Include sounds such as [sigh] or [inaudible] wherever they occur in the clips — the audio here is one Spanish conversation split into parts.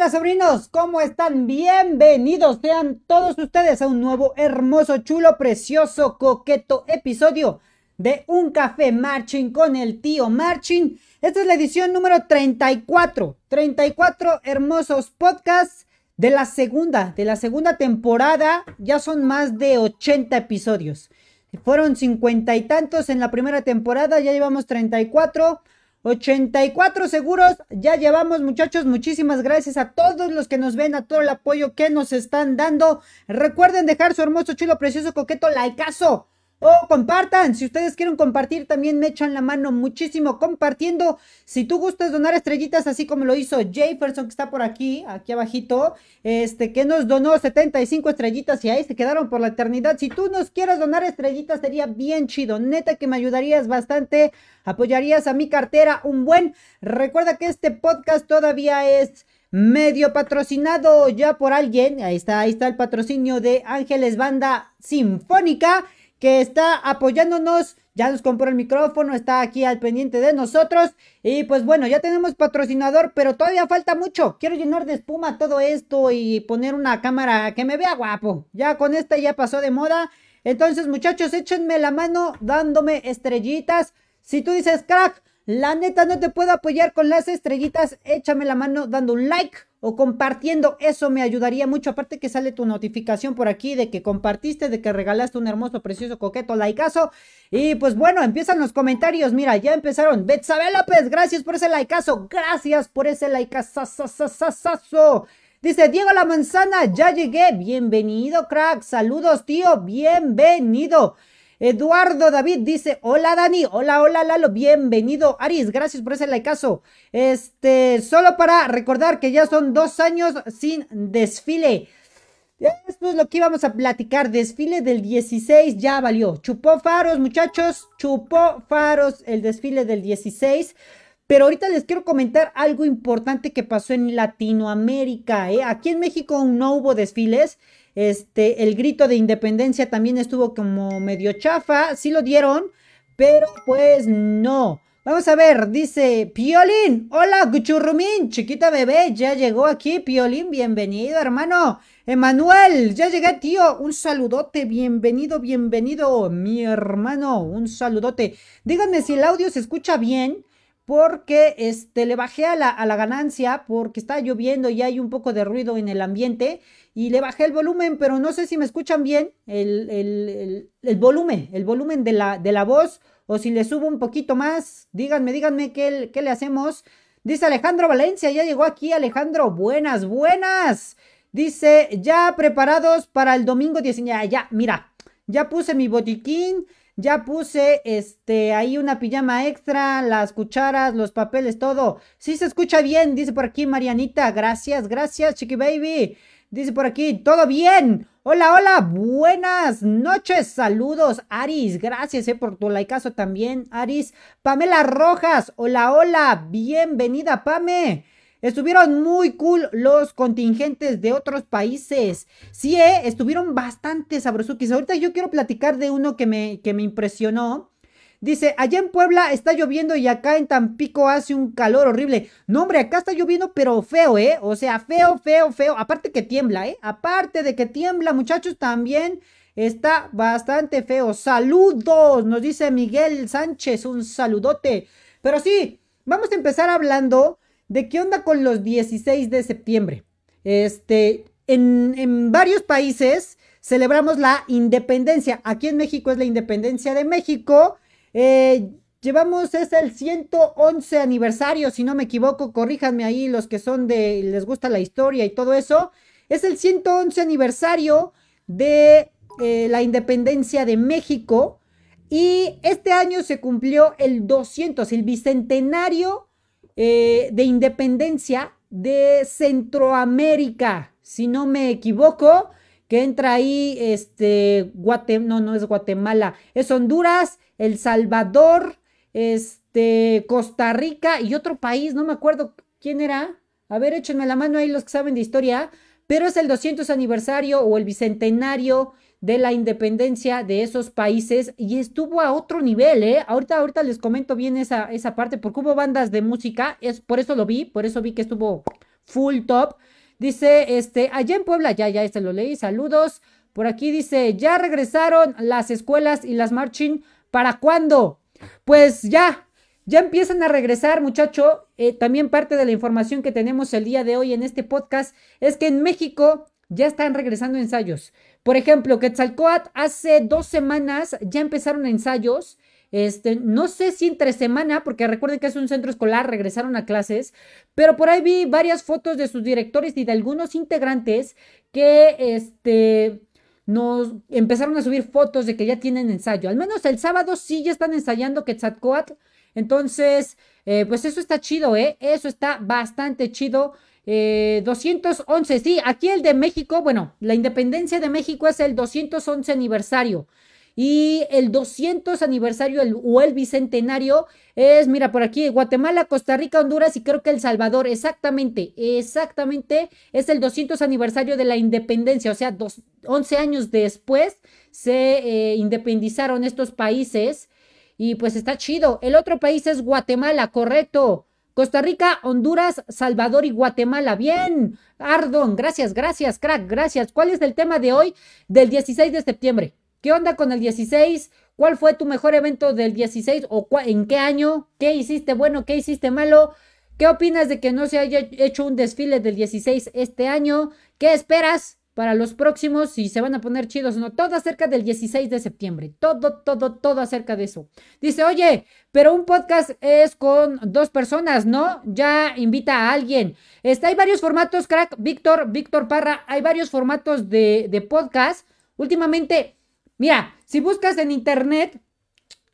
¿Qué onda, sobrinos? ¿Cómo están? Bienvenidos sean todos ustedes a un nuevo, hermoso, chulo, precioso, coqueto episodio de Un Café Marching con el tío Marching. Esta es la edición número 34. 34 hermosos podcasts de la segunda, de la segunda temporada. Ya son más de 80 episodios. Fueron cincuenta y tantos en la primera temporada, ya llevamos 34. 84 seguros, ya llevamos muchachos, muchísimas gracias a todos los que nos ven, a todo el apoyo que nos están dando. Recuerden dejar su hermoso, chulo, precioso, coqueto likeazo o compartan, si ustedes quieren compartir, también me echan la mano muchísimo compartiendo. Si tú gustas donar estrellitas, así como lo hizo Jefferson, que está por aquí, aquí abajito, este, que nos donó 75 estrellitas y ahí se quedaron por la eternidad. Si tú nos quieres donar estrellitas, sería bien chido. Neta que me ayudarías bastante, apoyarías a mi cartera un buen. Recuerda que este podcast todavía es medio patrocinado ya por alguien. Ahí está, ahí está el patrocinio de Ángeles Banda Sinfónica que está apoyándonos. Ya nos compró el micrófono, está aquí al pendiente de nosotros. Y pues bueno, ya tenemos patrocinador, pero todavía falta mucho. Quiero llenar de espuma todo esto y poner una cámara que me vea guapo. Ya con esta ya pasó de moda. Entonces, muchachos, échenme la mano dándome estrellitas. Si tú dices, crack, la neta no te puedo apoyar con las estrellitas, échame la mano dando un like o compartiendo, eso me ayudaría mucho. Aparte que sale tu notificación por aquí de que compartiste, de que regalaste un hermoso, precioso, coqueto likeazo. Y pues bueno, empiezan los comentarios. Mira, ya empezaron. Betsabe López, gracias por ese likeazo. Gracias por ese likeazo. Dice Diego La Manzana, ya llegué. Bienvenido, crack. Saludos, tío. Bienvenido. Eduardo David dice, hola Dani, hola, hola Lalo, bienvenido. Aris, gracias por ese likeazo. Este, solo para recordar que ya son dos años sin desfile. Esto es lo que íbamos a platicar. Desfile del 16 ya valió. Chupó faros, muchachos. Chupó faros el desfile del 16. Pero ahorita les quiero comentar algo importante que pasó en Latinoamérica. ¿eh? Aquí en México no hubo desfiles. Este, el grito de independencia también estuvo como medio chafa, sí lo dieron, pero pues no. Vamos a ver, dice Piolín, hola Guchurrumín, chiquita bebé, ya llegó aquí Piolín, bienvenido hermano. Emanuel, ya llegué tío, un saludote, bienvenido, bienvenido mi hermano, un saludote. Díganme si el audio se escucha bien, porque este, le bajé a la, a la ganancia porque está lloviendo y hay un poco de ruido en el ambiente y le bajé el volumen, pero no sé si me escuchan bien el, volumen, el volumen de la, de la voz o si le subo un poquito más, díganme, díganme qué, qué le hacemos. Dice Alejandro Valencia, ya llegó aquí Alejandro, buenas, buenas. Dice, ya preparados para el domingo 19, ya, mira, ya puse mi botiquín, ya puse este ahí una pijama extra, las cucharas, los papeles, todo. Sí se escucha bien, dice por aquí Marianita. Gracias, gracias, Chiqui Baby. Dice por aquí, todo bien. Hola, hola, buenas noches, saludos, Aris, gracias eh, por tu likeazo también, Aris. Pamela Rojas, hola, hola, bienvenida, Pame. Estuvieron muy cool los contingentes de otros países. Sí, eh, estuvieron bastante sabrosukis. Ahorita yo quiero platicar de uno que me, que me impresionó. Dice, allá en Puebla está lloviendo y acá en Tampico hace un calor horrible. No, hombre, acá está lloviendo, pero feo, ¿eh? O sea, feo, feo, feo. Aparte que tiembla, ¿eh? Aparte de que tiembla, muchachos, también está bastante feo. Saludos, nos dice Miguel Sánchez, un saludote. Pero sí, vamos a empezar hablando de qué onda con los 16 de septiembre. Este, en, varios países celebramos la independencia. Aquí en México es la independencia de México. Eh, llevamos, es el 111 aniversario, si no me equivoco, corríjanme ahí los que son de, les gusta la historia y todo eso. Es el 111 aniversario de eh, la independencia de México. Y este año se cumplió el 200, el bicentenario eh, de independencia de Centroamérica, si no me equivoco, que entra ahí, este, no, no es Guatemala, es Honduras, El Salvador, este, Costa Rica y otro país, no me acuerdo quién era. A ver, échenme la mano ahí los que saben de historia, pero es el 200 aniversario o el bicentenario de la independencia de esos países y estuvo a otro nivel, ¿eh? Ahorita, ahorita les comento bien esa, esa parte porque hubo bandas de música, es por eso lo vi, por eso vi que estuvo full top. Dice, este, allá en Puebla, ya, ya, este lo leí, saludos. Por aquí dice, ya regresaron las escuelas y las marching, ¿para cuándo? Pues ya, ya empiezan a regresar, muchacho. Eh, también parte de la información que tenemos el día de hoy en este podcast es que en México ya están regresando ensayos. Por ejemplo, Quetzalcoatl hace dos semanas ya empezaron ensayos. Este, no sé si entre semana, porque recuerden que es un centro escolar, regresaron a clases, pero por ahí vi varias fotos de sus directores y de algunos integrantes que, este, nos empezaron a subir fotos de que ya tienen ensayo. Al menos el sábado sí ya están ensayando Quetzalcoatl. Entonces, eh, pues eso está chido, ¿eh? Eso está bastante chido. 211, eh, sí, aquí el de México, bueno, la independencia de México es el 211 aniversario. Y el 200 aniversario o el bicentenario es, mira, por aquí, Guatemala, Costa Rica, Honduras y creo que El Salvador. Exactamente, exactamente. Es el 200 aniversario de la independencia. O sea, 11 años después se eh, independizaron estos países. Y pues está chido. El otro país es Guatemala, correcto. Costa Rica, Honduras, Salvador y Guatemala. Bien, Ardon, gracias, gracias, crack, gracias. ¿Cuál es el tema de hoy del 16 de septiembre? ¿Qué onda con el 16? ¿Cuál fue tu mejor evento del 16 o en qué año? ¿Qué hiciste bueno? ¿Qué hiciste malo? ¿Qué opinas de que no se haya hecho un desfile del 16 este año? ¿Qué esperas? para los próximos, si se van a poner chidos o no, todo acerca del 16 de septiembre, todo, todo, todo acerca de eso. Dice, oye, pero un podcast es con dos personas, ¿no? Ya invita a alguien. Está, hay varios formatos, crack, Víctor, Víctor Parra, hay varios formatos de, de podcast. Últimamente, mira, si buscas en internet,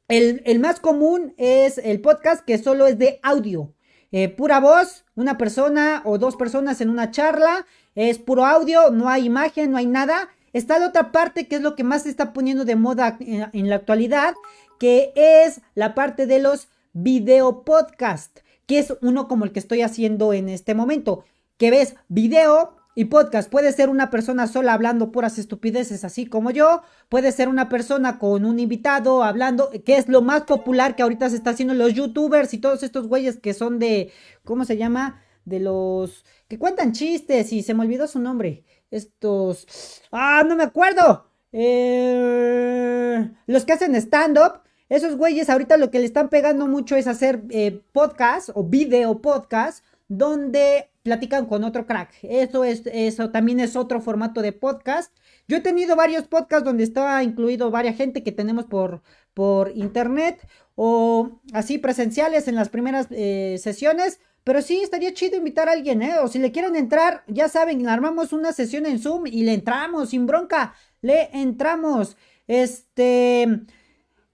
el, el más común es el podcast que solo es de audio. Eh, pura voz, una persona o dos personas en una charla, es puro audio, no hay imagen, no hay nada. Está la otra parte que es lo que más se está poniendo de moda en, la actualidad, que es la parte de los video podcast, que es uno como el que estoy haciendo en este momento, que ves video y podcast. Puede ser una persona sola hablando puras estupideces, así como yo. Puede ser una persona con un invitado hablando, que es lo más popular que ahorita se está haciendo los youtubers y todos estos güeyes que son de, ¿cómo se llama? De los que cuentan chistes y se me olvidó su nombre. Estos... Ah, no me acuerdo. Eh, los que hacen stand-up. Esos güeyes ahorita lo que le están pegando mucho es hacer eh, podcast o video podcast donde platican con otro crack. Eso es, eso también es otro formato de podcast. Yo he tenido varios podcasts donde estaba incluido varias gente que tenemos por, por internet o así presenciales en las primeras eh, sesiones. Pero sí, estaría chido invitar a alguien, ¿eh? O si le quieren entrar, ya saben, armamos una sesión en Zoom y le entramos, sin bronca, le entramos. Este,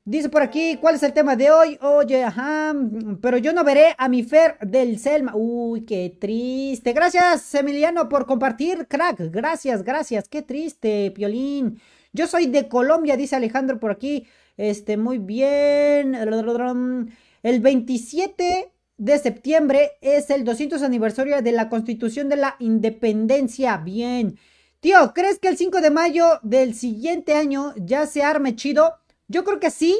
Dice por aquí, ¿cuál es el tema de hoy? Oye, ajá, pero yo no veré a mi Fer del Selma. Uy, qué triste. Gracias, Emiliano, por compartir, crack. Gracias, gracias. Qué triste, Piolín. Yo soy de Colombia, dice Alejandro por aquí. Este, muy bien. El 27 de septiembre es el 200 aniversario de la Constitución de la Independencia. Bien. Tío, ¿crees que el 5 de mayo del siguiente año ya se arme chido? Yo creo que sí.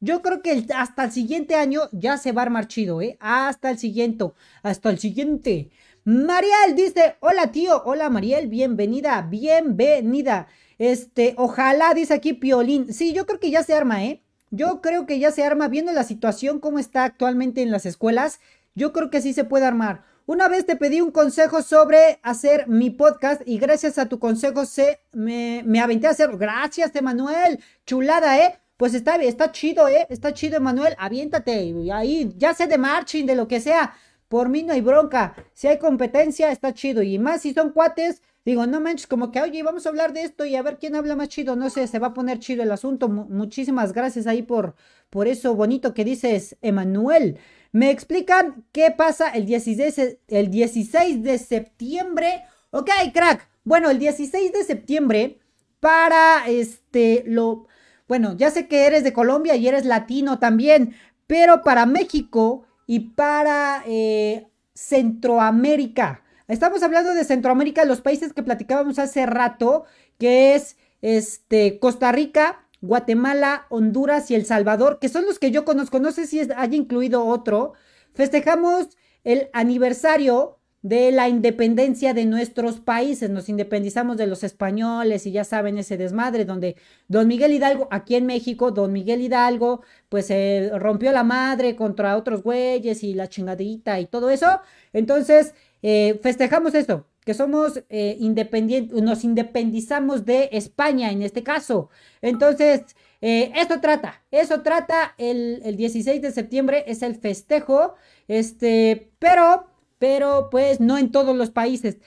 Yo creo que hasta el siguiente año ya se va a armar chido, ¿eh? Hasta el siguiente. Hasta el siguiente. Mariel dice, hola tío, hola Mariel, bienvenida, bienvenida. Este, ojalá, dice aquí Piolín. Sí, yo creo que ya se arma, ¿eh? Yo creo que ya se arma, viendo la situación como está actualmente en las escuelas, yo creo que sí se puede armar. Una vez te pedí un consejo sobre hacer mi podcast y gracias a tu consejo se me, me aventé a hacerlo. Gracias, Emanuel. Chulada, ¿eh? Pues está, está chido, ¿eh? Está chido, Emanuel. Aviéntate. Ahí, ya sé de marching, de lo que sea. Por mí no hay bronca. Si hay competencia, está chido. Y más si son cuates, digo, no manches, como que, oye, vamos a hablar de esto y a ver quién habla más chido. No sé, se va a poner chido el asunto. muchísimas gracias ahí por, por eso bonito que dices, Emanuel. Me explican qué pasa el 16, el 16 de septiembre. Ok, crack. Bueno, el 16 de septiembre para este lo bueno, ya sé que eres de Colombia y eres latino también, pero para México y para eh, Centroamérica. Estamos hablando de Centroamérica, los países que platicábamos hace rato, que es este, Costa Rica, Guatemala, Honduras y El Salvador, que son los que yo conozco. No sé si haya incluido otro. Festejamos el aniversario de la independencia de nuestros países. Nos independizamos de los españoles y ya saben ese desmadre donde don Miguel Hidalgo, aquí en México, don Miguel Hidalgo, pues se rompió la madre contra otros güeyes y la chingadita y todo eso. Entonces, eh, festejamos esto, que somos eh, independientes, nos independizamos de España en este caso. Entonces, eh, esto trata, eso trata el, el 16 de septiembre, es el festejo, este, pero pero pues no en todos los países.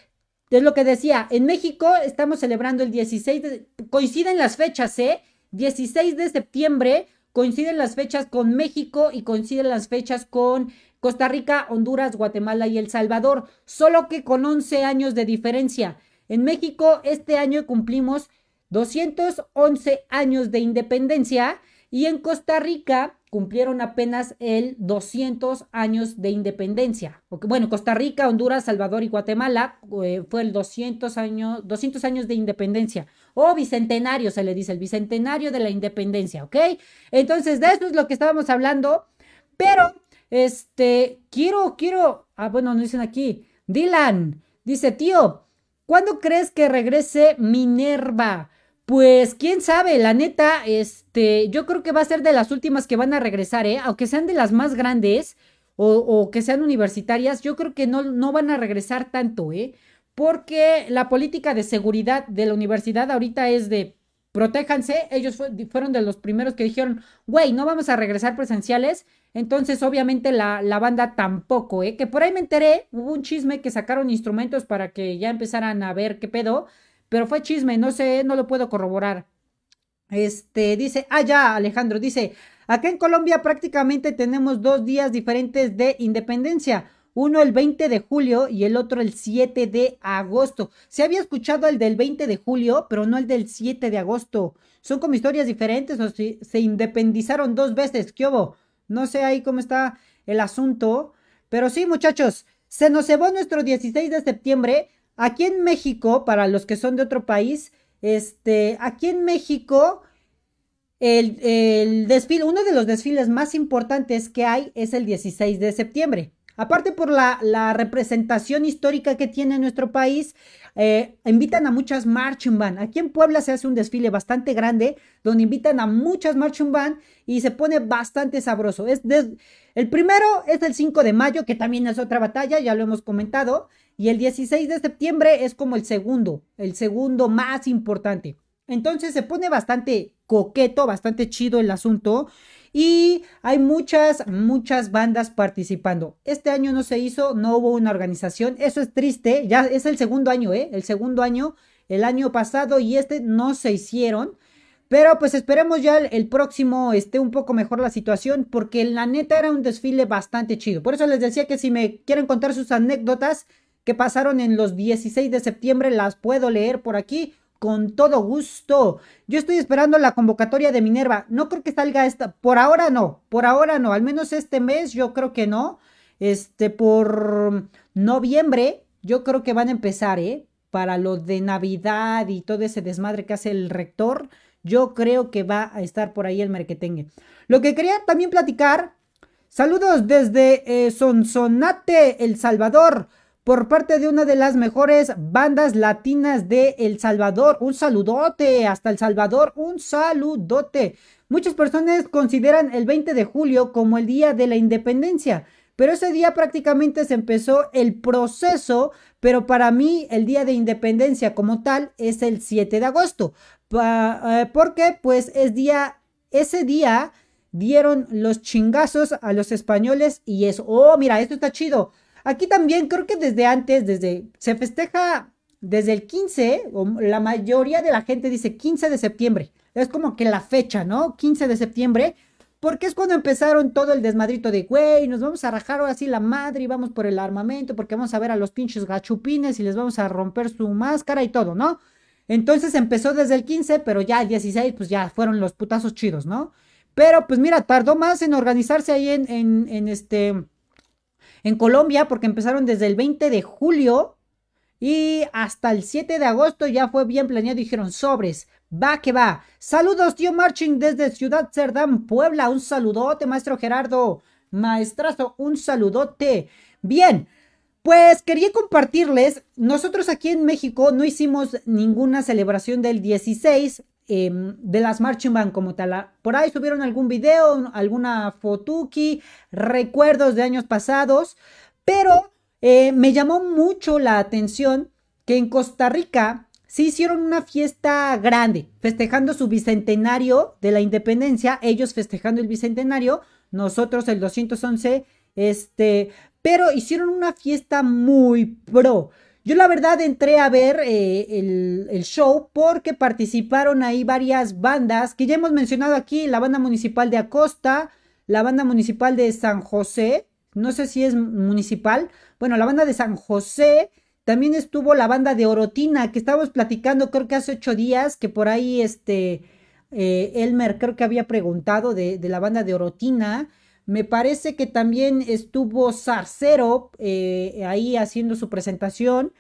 Es lo que decía, en México estamos celebrando el 16 de, coinciden las fechas, ¿eh? 16 de septiembre coinciden las fechas con México y coinciden las fechas con Costa Rica, Honduras, Guatemala y El Salvador, solo que con 11 años de diferencia. En México este año cumplimos 211 años de independencia y en Costa Rica cumplieron apenas el 200 años de independencia. Bueno, Costa Rica, Honduras, Salvador y Guatemala eh, fue el 200 años, 200 años de independencia. O bicentenario se le dice, el bicentenario de la independencia, ¿ok? Entonces, de eso es lo que estábamos hablando. Pero, este, quiero, quiero, ah, bueno, nos dicen aquí, Dylan, dice, tío, ¿cuándo crees que regrese Minerva? Pues quién sabe, la neta, este, yo creo que va a ser de las últimas que van a regresar, ¿eh? Aunque sean de las más grandes o, que sean universitarias, yo creo que no, no van a regresar tanto, ¿eh? Porque la política de seguridad de la universidad ahorita es de protéjanse. Ellos fueron de los primeros que dijeron, güey, no vamos a regresar presenciales. Entonces, obviamente, la, la, banda tampoco, ¿eh? Que por ahí me enteré, hubo un chisme que sacaron instrumentos para que ya empezaran a ver qué pedo. Pero fue chisme, no sé, no lo puedo corroborar. Este, dice, ah, ya, Alejandro, dice, acá en Colombia prácticamente tenemos dos días diferentes de independencia. Uno el 20 de julio y el otro el 7 de agosto. Se había escuchado el del 20 de julio, pero no el del 7 de agosto. Son como historias diferentes o si, se independizaron dos veces. ¿Qué hubo? No sé ahí cómo está el asunto. Pero sí, muchachos, se nos cebó nuestro 16 de septiembre Aquí en México, para los que son de otro país, este, aquí en México, el, el, desfile, uno de los desfiles más importantes que hay es el 16 de septiembre. Aparte por la, representación histórica que tiene nuestro país, eh, invitan a muchas marching band. Aquí en Puebla se hace un desfile bastante grande donde invitan a muchas marching band y se pone bastante sabroso. Es el primero es el 5 de mayo, que también es otra batalla, ya lo hemos comentado. Y el 16 de septiembre es como el segundo, el segundo más importante. Entonces se pone bastante coqueto, bastante chido el asunto. Y hay muchas, muchas bandas participando. Este año no se hizo, no hubo una organización. Eso es triste. Ya es el segundo año, ¿eh? El segundo año, el año pasado y este no se hicieron. Pero pues esperemos ya el, próximo esté un poco mejor la situación porque la neta era un desfile bastante chido. Por eso les decía que si me quieren contar sus anécdotas, que pasaron en los 16 de septiembre, las puedo leer por aquí con todo gusto. Yo estoy esperando la convocatoria de Minerva. No creo que salga esta. Por ahora no. Por ahora no. Al menos este mes yo creo que no. Este, por noviembre yo creo que van a empezar, ¿eh? Para lo de Navidad y todo ese desmadre que hace el rector. Yo creo que va a estar por ahí el merquetengue. Lo que quería también platicar. Saludos desde eh, Sonsonate, El Salvador por parte de una de las mejores bandas latinas de El Salvador. Un saludote hasta El Salvador, un saludote. Muchas personas consideran el 20 de julio como el día de la independencia, pero ese día prácticamente se empezó el proceso, pero para mí el día de independencia como tal es el 7 de agosto. Eh, porque pues es día, ese día dieron los chingazos a los españoles y es, oh, mira, esto está chido. Aquí también creo que desde antes, desde, se festeja desde el 15, o la mayoría de la gente dice 15 de septiembre. Es como que la fecha, ¿no? 15 de septiembre. Porque es cuando empezaron todo el desmadrito de, güey, nos vamos a rajar así la madre y vamos por el armamento porque vamos a ver a los pinches gachupines y les vamos a romper su máscara y todo, ¿no? Entonces empezó desde el 15, pero ya el 16, pues ya fueron los putazos chidos, ¿no? Pero pues mira, tardó más en organizarse ahí en, en, en este, en Colombia porque empezaron desde el 20 de julio y hasta el 7 de agosto ya fue bien planeado. Dijeron sobres, va que va. Saludos, tío Marching desde Ciudad Cerdán, Puebla. Un saludote, maestro Gerardo. Maestrazo, un saludote. Bien, Pues quería compartirles, nosotros aquí en México no hicimos ninguna celebración del 16 em, de las Marching Band como tal. Por ahí subieron algún video, alguna fotuki, recuerdos de años pasados, pero eh, me llamó mucho la atención que en Costa Rica se hicieron una fiesta grande, festejando su bicentenario de la independencia, ellos festejando el bicentenario, nosotros el 211, este, pero hicieron una fiesta muy pro. Yo la verdad entré a ver eh, el, show porque participaron ahí varias bandas que ya hemos mencionado aquí, la banda municipal de Acosta, la banda municipal de San José, no sé si es municipal, bueno, la banda de San José, también estuvo la banda de Orotina, que estábamos platicando creo que hace ocho días, que por ahí este, eh, Elmer creo que había preguntado de, de la banda de Orotina. Me parece que también estuvo Sarcero eh, ahí haciendo su presentación.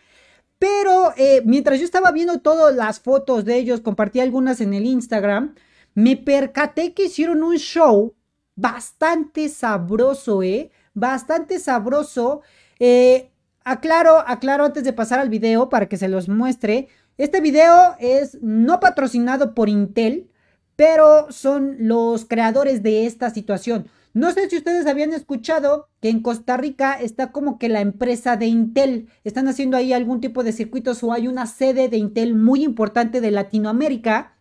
Pero eh, mientras yo estaba viendo todas las fotos de ellos, compartí algunas en el Instagram, me percaté que hicieron un show bastante sabroso, ¿eh? Bastante sabroso. Eh, aclaro, aclaro antes de pasar al video para que se los muestre. Este video es no patrocinado por Intel, pero son los creadores de esta situación. No sé si ustedes habían escuchado que en Costa Rica está como que la empresa de Intel. Están haciendo ahí algún tipo de circuitos o hay una sede de Intel muy importante de Latinoamérica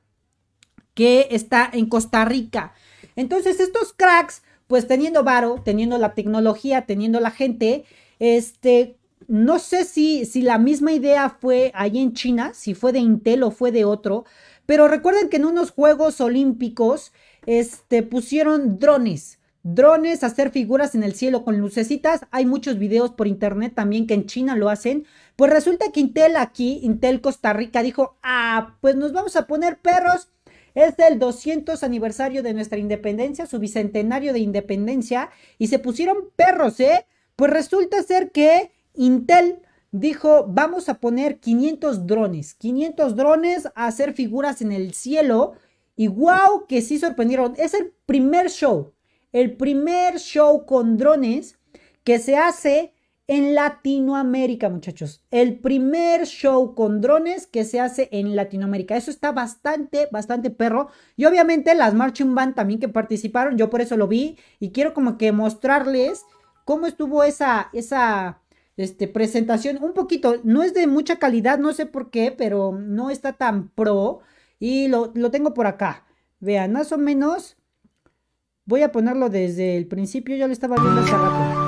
que está en Costa Rica. Entonces estos cracks, pues teniendo varo, teniendo la tecnología, teniendo la gente, este, no sé si, si la misma idea fue ahí en China, si fue de Intel o fue de otro, pero recuerden que en unos Juegos Olímpicos, este, pusieron drones drones, hacer figuras en el cielo con lucecitas. Hay muchos videos por internet también que en China lo hacen. Pues resulta que Intel aquí, Intel Costa Rica, dijo, ah, pues nos vamos a poner perros. Es el 200 aniversario de nuestra independencia, su bicentenario de independencia, y se pusieron perros, ¿eh? Pues resulta ser que Intel dijo, vamos a poner 500 drones, 500 drones a hacer figuras en el cielo, y wow, que sí sorprendieron. Es el primer show, el primer show con drones que se hace en Latinoamérica, muchachos. El primer show con drones que se hace en Latinoamérica. Eso está bastante, bastante perro. Y obviamente las Marching Band también que participaron, yo por eso lo vi. Y quiero como que mostrarles cómo estuvo esa, esa este, presentación. Un poquito, no es de mucha calidad, no sé por qué, pero no está tan pro. Y lo, lo tengo por acá. Vean, más o menos Voy a ponerlo desde el principio, ya lo estaba viendo hace rato.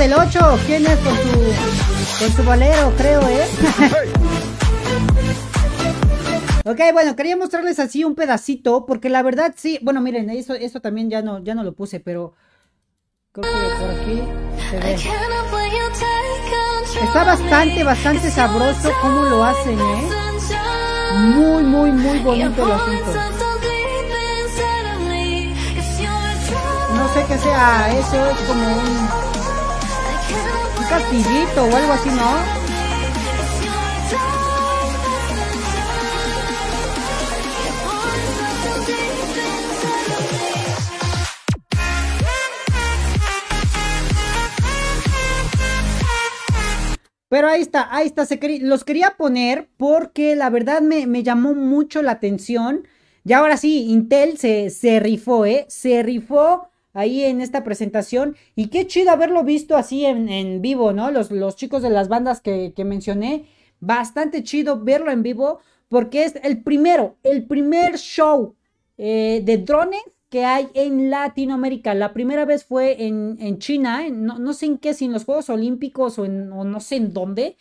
Del 8. ¿Quién es con su, con su bolero, creo, eh? [laughs] ok, bueno, quería mostrarles así un pedacito, porque la verdad sí, bueno, miren, eso, eso también ya no, ya no lo puse, pero creo que por aquí se ve. Está bastante, bastante sabroso cómo lo hacen, ¿eh? Muy, muy, muy bonito el asunto. No sé qué sea, eso es como un castillito o algo así, ¿no? Pero ahí está, ahí está, los quería poner porque la verdad me, me, llamó mucho la atención. Y ahora sí, Intel se, se rifó, ¿eh? Se rifó ahí en esta presentación. Y qué chido haberlo visto así en, en vivo, ¿no? Los, los, chicos de las bandas que, que mencioné. Bastante chido verlo en vivo porque es el primero, el primer show eh, de drones que hay en Latinoamérica. La primera vez fue en, China, no, sé en qué, si en los Juegos Olímpicos o, en, o no sé en dónde,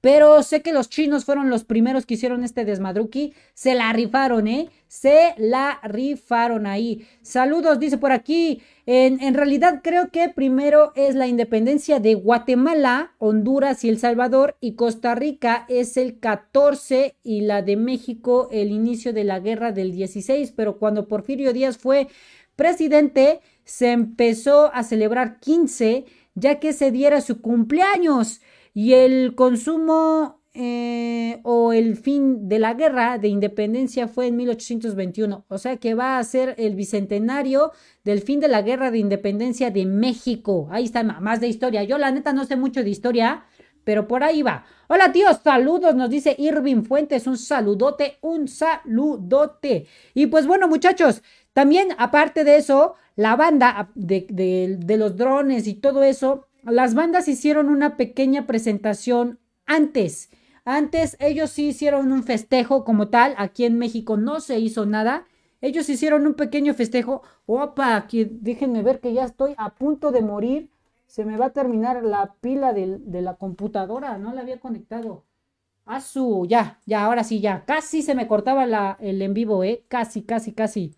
pero sé que los chinos fueron los primeros que hicieron este desmadruki. Se la rifaron, ¿eh? Se la rifaron ahí. Saludos, dice por aquí. En, en, realidad creo que primero es la independencia de Guatemala, Honduras y El Salvador. Y Costa Rica es el 14 y la de México el inicio de la guerra del 16. Pero cuando Porfirio Díaz fue presidente, se empezó a celebrar 15 ya que se diera su cumpleaños y el consumo eh, o el fin de la guerra de independencia fue en 1821. O sea que va a ser el bicentenario del fin de la guerra de independencia de México. Ahí está más de historia. Yo la neta no sé mucho de historia, pero por ahí va. Hola tíos, saludos, nos dice Irving Fuentes, un saludote, un saludote. Y pues bueno muchachos, también aparte de eso, la banda de, de los drones y todo eso, las bandas hicieron una pequeña presentación antes. Antes ellos sí hicieron un festejo como tal. Aquí en México no se hizo nada. Ellos hicieron un pequeño festejo. Opa, aquí déjenme ver que ya estoy a punto de morir. Se me va a terminar la pila de, la computadora. No la había conectado. A su, ya, ya, ahora sí, ya. Casi se me cortaba la, el en vivo, ¿eh? Casi, casi, casi.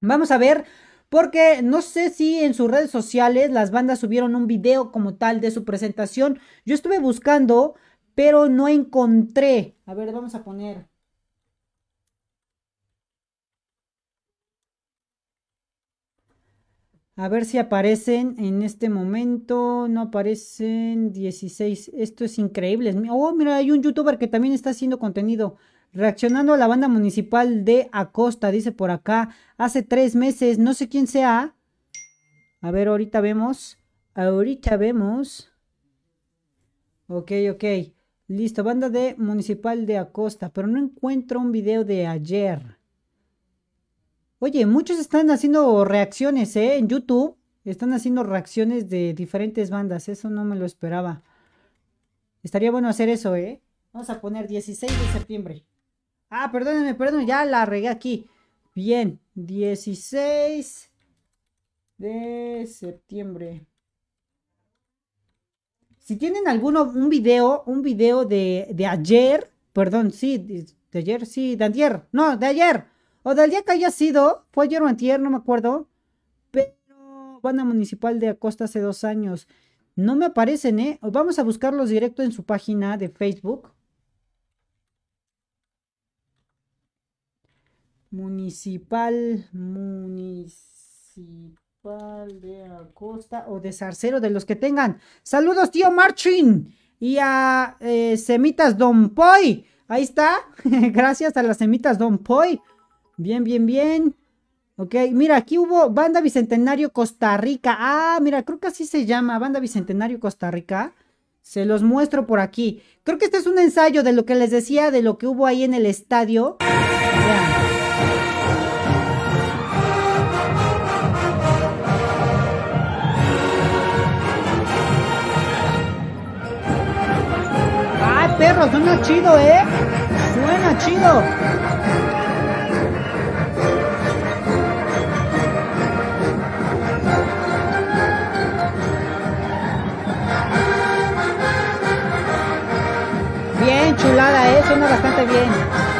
Vamos a ver porque no sé si en sus redes sociales las bandas subieron un video como tal de su presentación. Yo estuve buscando, pero no encontré. A ver, vamos a poner. A ver si aparecen en este momento. No aparecen 16. Esto es increíble. Oh, mira, hay un youtuber que también está haciendo contenido. Reaccionando a la banda municipal de Acosta, dice por acá, hace tres meses, no sé quién sea. A ver, ahorita vemos. Ahorita vemos. Ok, ok. Listo, banda de municipal de Acosta, pero no encuentro un video de ayer. Oye, muchos están haciendo reacciones, ¿eh? En YouTube. Están haciendo reacciones de diferentes bandas. Eso no me lo esperaba. Estaría bueno hacer eso, ¿eh? Vamos a poner 16 de septiembre. Ah, perdónenme, perdón, ya la regué aquí. Bien, 16 de septiembre. Si tienen alguno, un video, un video de, de ayer, perdón, sí, de, ayer, sí, de ayer, no, de ayer, o del día que haya sido, fue ayer o antier, no me acuerdo, pero banda municipal de Acosta hace dos años. No me aparecen, ¿eh? Vamos a buscarlos directo en su página de Facebook. Municipal, municipal de Acosta o de Zarcero, de los que tengan. Saludos, tío Marchin. Y a eh, Semitas Don Poi. Ahí está. [laughs] Gracias a las Semitas Don Poi. Bien, bien, bien. Ok, mira, aquí hubo Banda Bicentenario Costa Rica. Ah, mira, creo que así se llama, Banda Bicentenario Costa Rica. Se los muestro por aquí. Creo que este es un ensayo de lo que les decía, de lo que hubo ahí en el estadio. suena chido, ¿eh? Suena chido. Bien chulada, ¿eh? Suena bastante bien.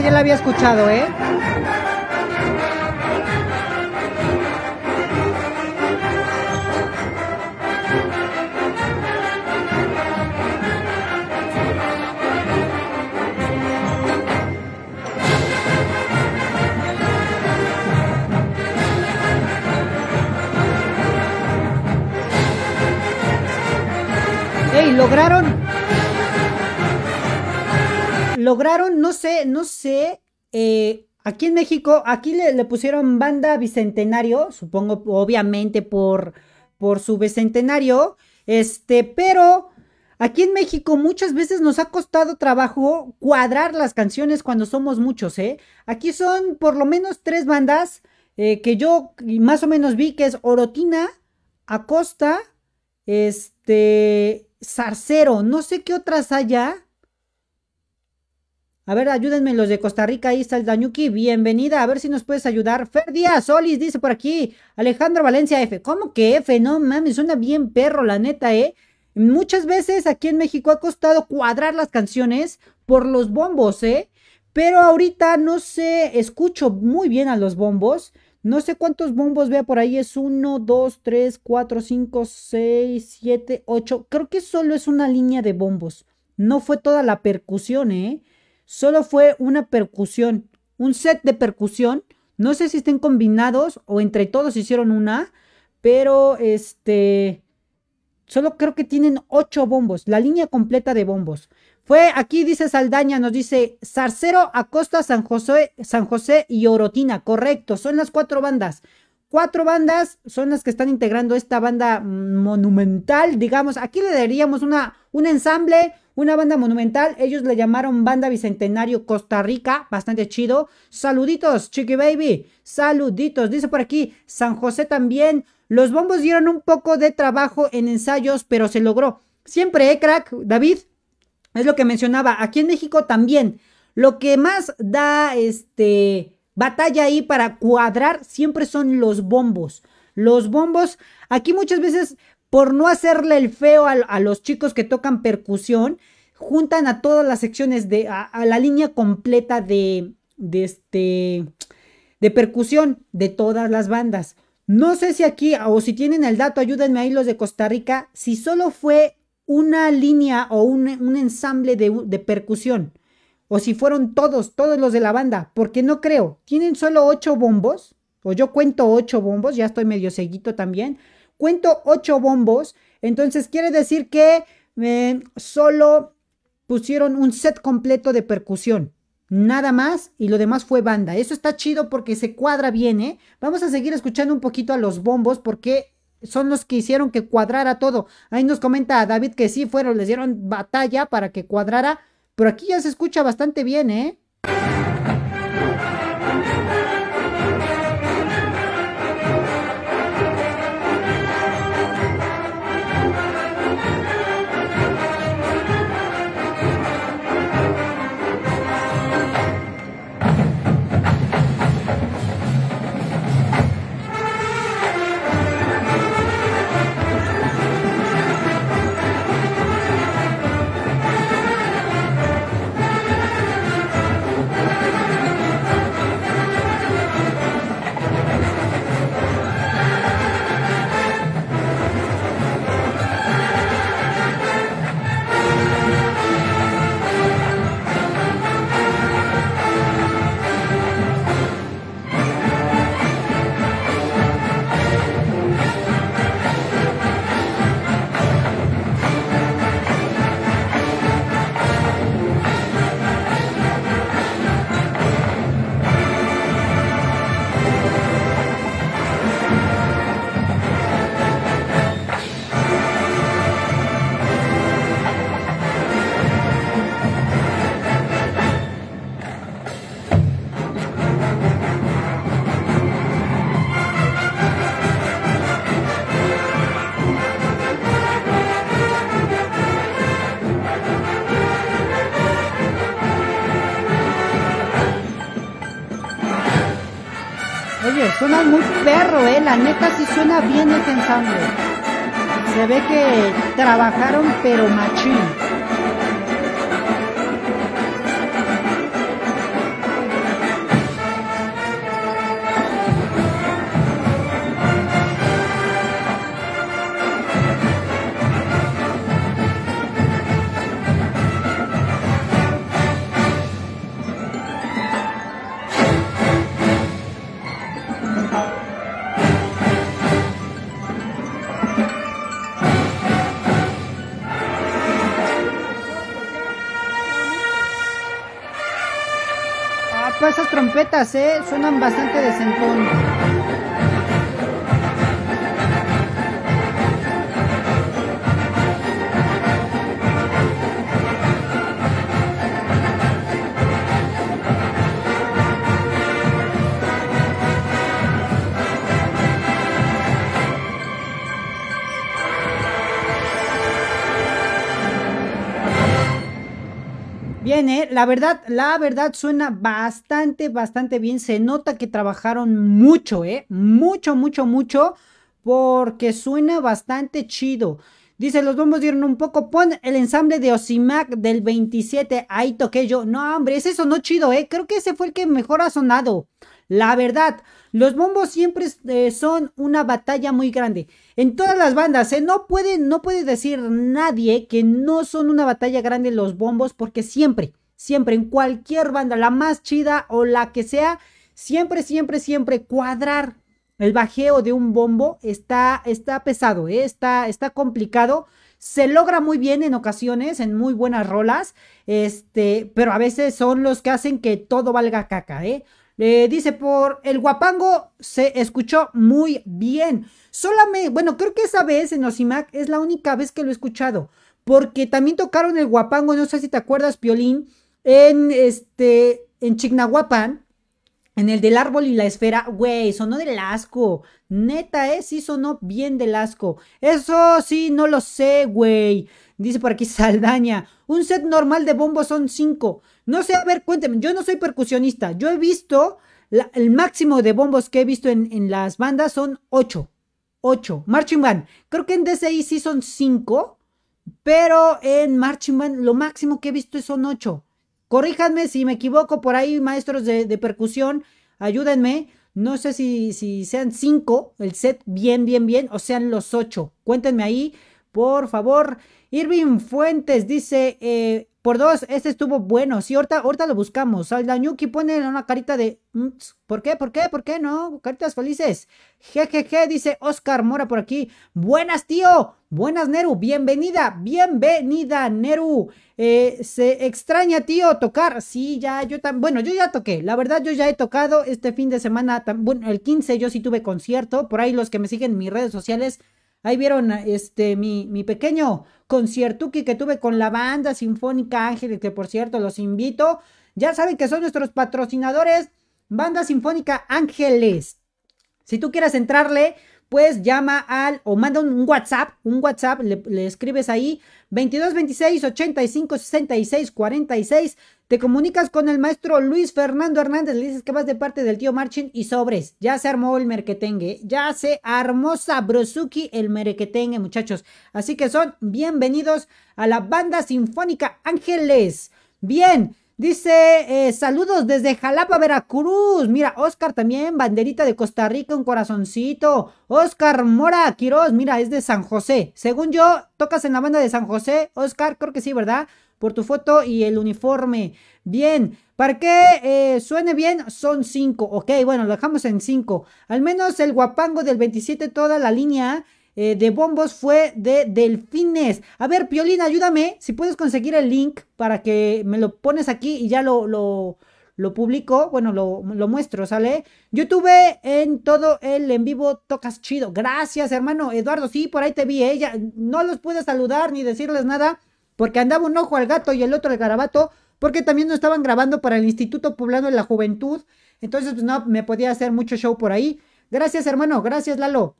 Ya la había escuchado, ¿eh? ¡Ey! Lograron lograron, no sé, no sé, eh, aquí en México, aquí le, pusieron banda bicentenario, supongo, obviamente por, por su bicentenario, este, pero aquí en México muchas veces nos ha costado trabajo cuadrar las canciones cuando somos muchos, ¿eh? Aquí son por lo menos tres bandas eh, que yo más o menos vi, que es Orotina, Acosta, este, Zarcero, no sé qué otras haya. A ver, ayúdenme los de Costa Rica. Ahí está el Dañuki. Bienvenida. A ver si nos puedes ayudar. Fer Díaz, Solis, dice por aquí. Alejandro Valencia F. ¿Cómo que F? No mames, suena bien perro, la neta, ¿eh? Muchas veces aquí en México ha costado cuadrar las canciones por los bombos, ¿eh? Pero ahorita no sé, escucho muy bien a los bombos. No sé cuántos bombos vea por ahí. Es 1, 2, 3, 4, 5, 6, 7, 8. Creo que solo es una línea de bombos. No fue toda la percusión, ¿eh? Solo fue una percusión, un set de percusión. No sé si estén combinados o entre todos hicieron una, pero este, solo creo que tienen ocho bombos, la línea completa de bombos. Fue aquí, dice Saldaña, nos dice Zarcero, Acosta, San José, San José y Orotina. Correcto, son las cuatro bandas. Cuatro bandas son las que están integrando esta banda monumental, digamos. Aquí le daríamos una, un ensamble, una banda monumental. Ellos le llamaron Banda Bicentenario Costa Rica. Bastante chido. Saluditos, Chiqui Baby. Saluditos. Dice por aquí, San José también. Los bombos dieron un poco de trabajo en ensayos, pero se logró. Siempre, ¿eh, crack? David. Es lo que mencionaba. Aquí en México también. Lo que más da este batalla ahí para cuadrar siempre son los bombos. Los bombos, aquí muchas veces por no hacerle el feo a, los chicos que tocan percusión, juntan a todas las secciones de a, la línea completa de, de este de percusión de todas las bandas. No sé si aquí o si tienen el dato, ayúdenme ahí los de Costa Rica, si solo fue una línea o un, ensamble de percusión o si fueron todos, todos los de la banda, porque no creo. Tienen solo ocho bombos, o yo cuento ocho bombos, ya estoy medio seguito también. Cuento ocho bombos, entonces quiere decir que eh, solo pusieron un set completo de percusión. Nada más y lo demás fue banda. Eso está chido porque se cuadra bien, ¿eh? Vamos a seguir escuchando un poquito a los bombos porque son los que hicieron que cuadrara todo. Ahí nos comenta David que sí fueron, les dieron batalla para que cuadrara pero aquí ya se escucha bastante bien, ¿eh? Suena muy perro, eh. La neta sí suena bien este ensamble. Se ve que trabajaron pero machín. Trompetas, ¿eh? Suenan bastante decentón. ¿eh? La verdad, la verdad suena bastante, bastante bien. Se nota que trabajaron mucho, ¿eh? Mucho, mucho, mucho. Porque suena bastante chido. Dice, los bombos dieron un poco. Pon el ensamble de Osimac del 27. Ahí toqué yo. No, hombre, ese sonó chido, ¿eh? Creo que ese fue el que mejor ha sonado. La verdad, los bombos siempre eh, son una batalla muy grande. En todas las bandas, ¿eh? no, no puede decir nadie que no son una batalla grande los bombos, porque siempre, siempre, en cualquier banda, la más chida o la que sea, siempre, siempre, siempre cuadrar el bajeo de un bombo está, está pesado, ¿eh? está, está complicado. Se logra muy bien en ocasiones, en muy buenas rolas, este, pero a veces son los que hacen que todo valga caca, ¿eh? dice, por el guapango se escuchó muy bien. Solamente, bueno, creo que esa vez en Osimac es la única vez que lo he escuchado. Porque también tocaron el guapango, no sé si te acuerdas, Piolín, en este, en Chignahuapan, en el del árbol y la esfera, güey, sonó del asco. Neta, eh, sí sonó bien del asco. Eso sí, no lo sé, güey. Dice por aquí [laughs] Saldaña. Un set normal de bombos son cinco. No sé, a ver, cuénteme. Yo no soy percusionista. Yo he visto, el máximo de bombos que he visto en, las bandas son ocho. Ocho. Marching Band. Creo que en DCI sí son cinco. Pero en Marching Band lo máximo que he visto son ocho. Corríjanme si me equivoco por ahí, maestros de, percusión, ayúdenme. No sé si, si, sean cinco, el set bien, bien, bien, o sean los ocho. Cuéntenme ahí, por favor. Irving Fuentes dice, eh, por dos, este estuvo bueno. Sí, ahorita, ahorita lo buscamos. Saldañuki pone una carita de. ¿Por qué? ¿Por qué? ¿Por qué no? Caritas felices. Jejeje, dice Oscar Mora por aquí. Buenas, tío. Buenas, Neru. Bienvenida. Bienvenida, Neru. Eh, se extraña, tío, tocar. Sí, ya, yo también. Bueno, yo ya toqué. La verdad, yo ya he tocado este fin de semana. Bueno, el 15 yo sí tuve concierto. Por ahí los que me siguen en mis redes sociales. Ahí vieron este mi, mi pequeño conciertuki que tuve con la banda Sinfónica Ángeles, que por cierto los invito. Ya saben que son nuestros patrocinadores, Banda Sinfónica Ángeles. Si tú quieres entrarle, pues llama al o manda un, WhatsApp, un WhatsApp, le, escribes ahí 22 26 85 66 46. Te comunicas con el maestro Luis Fernando Hernández, le dices que vas de parte del tío Marchin y sobres. Ya se armó el merquetengue, ya se armó Sabrosuki el merquetengue, muchachos. Así que son bienvenidos a la banda sinfónica Ángeles. Bien, Dice, eh, saludos desde Jalapa, Veracruz. Mira, Oscar también, banderita de Costa Rica, un corazoncito. Oscar Mora Quiroz, mira, es de San José. Según yo, tocas en la banda de San José. Oscar, creo que sí, ¿verdad? Por tu foto y el uniforme. Bien, para que eh, suene bien, son cinco. Ok, bueno, lo dejamos en cinco. Al menos el guapango del 27, toda la línea eh, de bombos fue de Delfines. A ver, Piolín, ayúdame. Si puedes conseguir el link para que me lo pones aquí y ya lo, lo, lo publico. Bueno, lo, lo, muestro, ¿sale? Yo tuve en todo el en vivo Tocas Chido. Gracias, hermano Eduardo. Sí, por ahí te vi. Ella ¿eh? no los pude saludar ni decirles nada porque andaba un ojo al gato y el otro al garabato. Porque también no estaban grabando para el Instituto Poblano de la Juventud. Entonces, pues no me podía hacer mucho show por ahí. Gracias, hermano. Gracias, Lalo.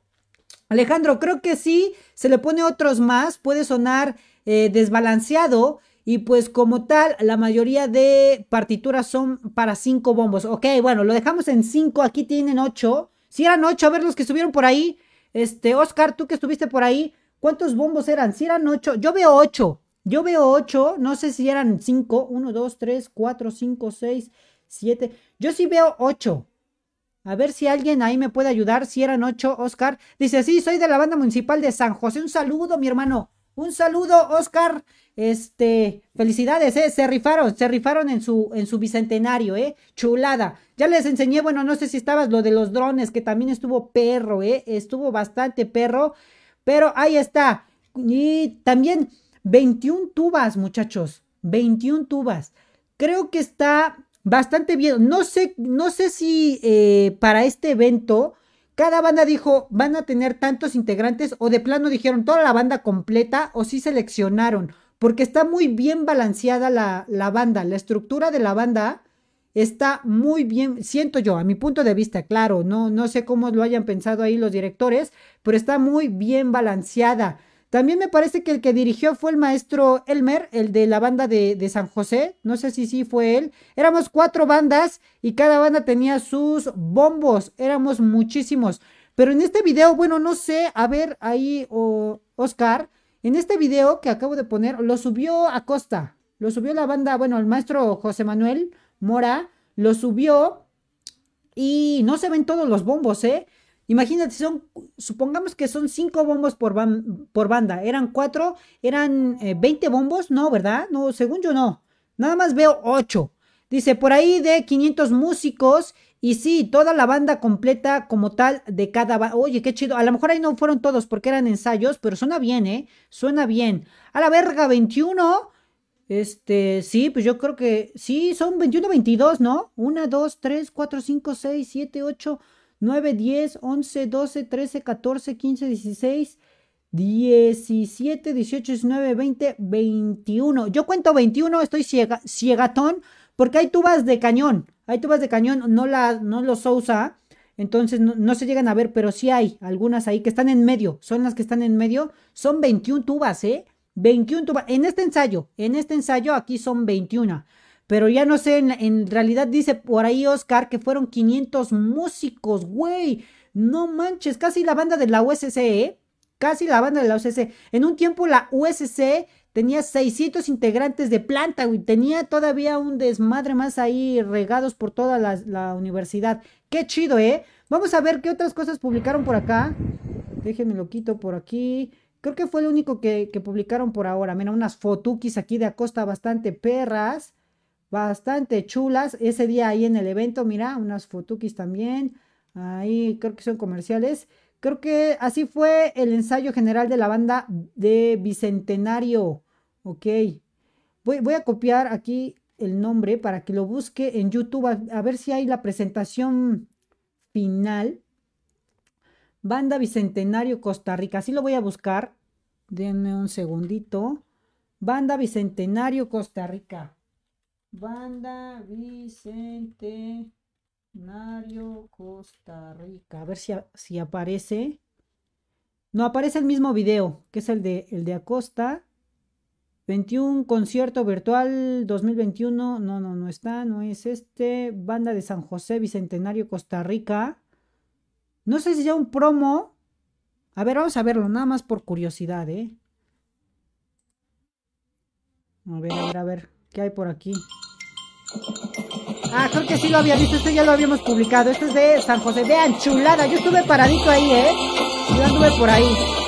Alejandro, creo que sí, se le pone otros más, puede sonar eh, desbalanceado Y pues como tal, la mayoría de partituras son para cinco bombos. Ok, bueno, lo dejamos en cinco. Aquí tienen ocho. Si eran ocho, a ver los que estuvieron por ahí. Este, Oscar, tú que estuviste por ahí, ¿cuántos bombos eran? Si eran ocho, yo veo ocho. Yo veo ocho, no sé si eran cinco. Uno, dos, tres, cuatro, cinco, seis, siete. Yo sí veo ocho. A ver si alguien ahí me puede ayudar. Si eran ocho, Oscar. Dice, sí, soy de la banda municipal de San José. Un saludo, mi hermano. Un saludo, Oscar. Este, felicidades, eh. Se rifaron, se rifaron en su, en su bicentenario, eh. Chulada. Ya les enseñé, bueno, no sé si estabas lo de los drones, que también estuvo perro, eh. Estuvo bastante perro. Pero ahí está. Y también 21 tubas, muchachos. 21 tubas. Creo que está bastante bien. No sé, no sé si eh, para este evento cada banda dijo, van a tener tantos integrantes o de plano dijeron toda la banda completa o sí seleccionaron, porque está muy bien balanceada la, la banda, la estructura de la banda está muy bien, siento yo, a mi punto de vista, claro, no, no sé cómo lo hayan pensado ahí los directores, pero está muy bien balanceada. También me parece que el que dirigió fue el maestro Elmer, el de la banda de, San José. No sé si sí fue él. Éramos cuatro bandas y cada banda tenía sus bombos. Éramos muchísimos. Pero en este video, bueno, no sé, a ver ahí, Oscar, en este video que acabo de poner, lo subió a Costa. Lo subió la banda, bueno, el maestro José Manuel Mora, lo subió y no se ven todos los bombos, ¿eh? Imagínate, son, supongamos que son cinco bombos por, por banda. Eran cuatro, eran 20 eh, bombos, no, ¿verdad? No, según yo no. Nada más veo ocho. Dice, por ahí de 500 músicos. Y sí, toda la banda completa como tal de cada... Oye, qué chido. A lo mejor ahí no fueron todos porque eran ensayos, pero suena bien, ¿eh? Suena bien. A la verga, 21. Este, sí, pues yo creo que sí, son 21, 22, ¿no? 1, 2, 3, 4, 5, 6, 7, 8... 9, 10, 11, 12, 13, 14, 15, 16, 17, 18, 19, 20, 21. Yo cuento 21, estoy ciega, ciegatón, porque hay tubas de cañón. Hay tubas de cañón, no, la, no los usa. Entonces no, se llegan a ver, pero sí hay algunas ahí que están en medio. Son las que están en medio. Son 21 tubas, ¿eh? 21 tubas. En este ensayo, en este ensayo aquí son 21. Pero ya no sé, en, realidad dice por ahí Oscar que fueron 500 músicos, güey. No manches, casi la banda de la USC, ¿eh? Casi la banda de la USC. En un tiempo la USC tenía 600 integrantes de planta, güey. Tenía todavía un desmadre más ahí regados por toda la, universidad. Qué chido, ¿eh? Vamos a ver qué otras cosas publicaron por acá. Déjenme lo quito por aquí. Creo que fue lo único que, que publicaron por ahora. Mira, unas fotukis aquí de Acosta bastante perras bastante chulas. Ese día ahí en el evento, mira, unas fotukis también. Ahí creo que son comerciales. Creo que así fue el ensayo general de la banda de Bicentenario. Ok. Voy, voy a copiar aquí el nombre para que lo busque en YouTube a, ver si hay la presentación final. Banda Bicentenario Costa Rica. Así lo voy a buscar. Denme un segundito. Banda Bicentenario Costa Rica. Banda Bicentenario Costa Rica. A ver si, si aparece. No, aparece el mismo video, que es el de, el de Acosta. 21 concierto virtual 2021. No, no, no está, no es este. Banda de San José Bicentenario Costa Rica. No sé si ya un promo. A ver, vamos a verlo, nada más por curiosidad, ¿eh? A ver, a ver, a ver. ¿Qué hay por aquí? Ah, creo que sí lo había visto. Este ya lo habíamos publicado. Este es de San José. Vean, chulada. Yo estuve paradito ahí, ¿eh? Yo anduve por ahí.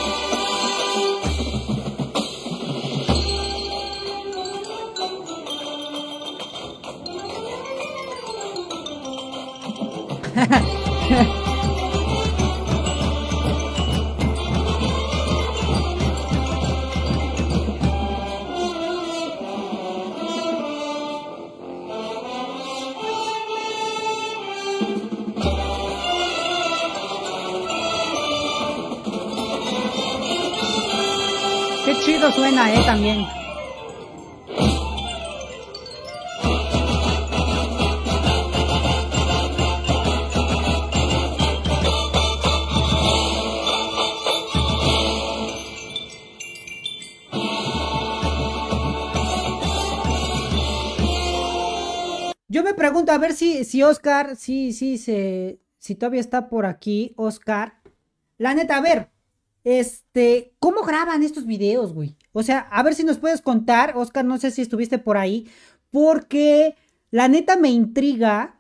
A ver si, si Oscar, sí, sí, se, si todavía está por aquí, Oscar. La neta, a ver, este, ¿cómo graban estos videos, güey? O sea, a ver si nos puedes contar, Oscar, no sé si estuviste por ahí, porque la neta me intriga,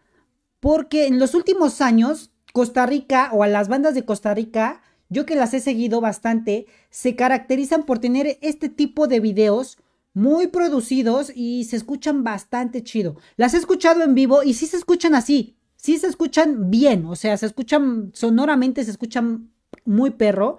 porque en los últimos años, Costa Rica o a las bandas de Costa Rica, yo que las he seguido bastante, se caracterizan por tener este tipo de videos muy producidos y se escuchan bastante chido. Las he escuchado en vivo y sí se escuchan así, sí se escuchan bien, o sea, se escuchan sonoramente, se escuchan muy perro,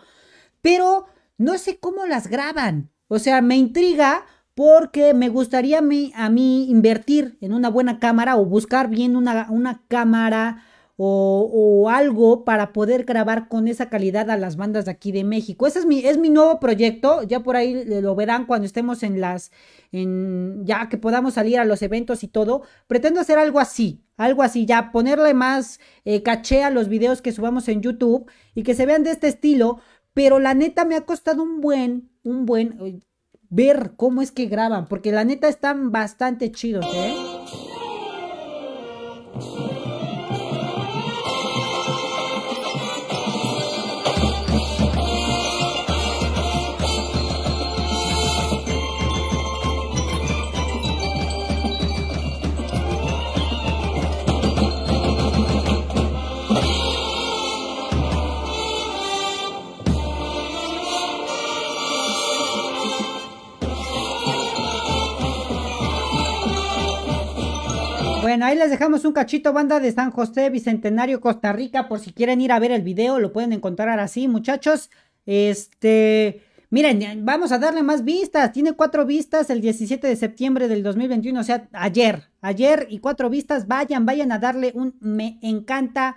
pero no sé cómo las graban. O sea, me intriga porque me gustaría a mí, a mí invertir en una buena cámara o buscar bien una, una cámara o, algo para poder grabar con esa calidad a las bandas de aquí de México. Ese es mi, es mi nuevo proyecto, ya por ahí lo verán cuando estemos en las, en, ya que podamos salir a los eventos y todo. Pretendo hacer algo así, algo así, ya ponerle más eh, caché a los videos que subamos en YouTube y que se vean de este estilo, pero la neta me ha costado un buen, un buen eh, ver cómo es que graban, porque la neta están bastante chidos, ¿eh? Bueno, ahí les dejamos un cachito, banda de San José, Bicentenario, Costa Rica, por si quieren ir a ver el video, lo pueden encontrar así, muchachos. Este, miren, vamos a darle más vistas, tiene cuatro vistas el 17 de septiembre del 2021, o sea, ayer, ayer y cuatro vistas, vayan, vayan a darle un me encanta.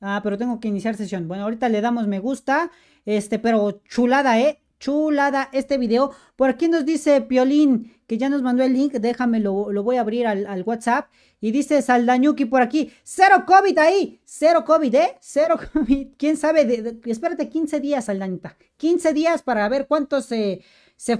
Ah, pero tengo que iniciar sesión. Bueno, ahorita le damos me gusta, este, pero chulada, ¿eh? Chulada este video. Por aquí nos dice Piolín que ya nos mandó el link. Déjame, lo, voy a abrir al, WhatsApp. Y dice Saldañuki por aquí, cero COVID ahí, cero COVID, ¿eh? Cero [laughs] COVID. ¿Quién sabe? De, espérate 15 días, Saldañita. 15 días para ver cuántos se,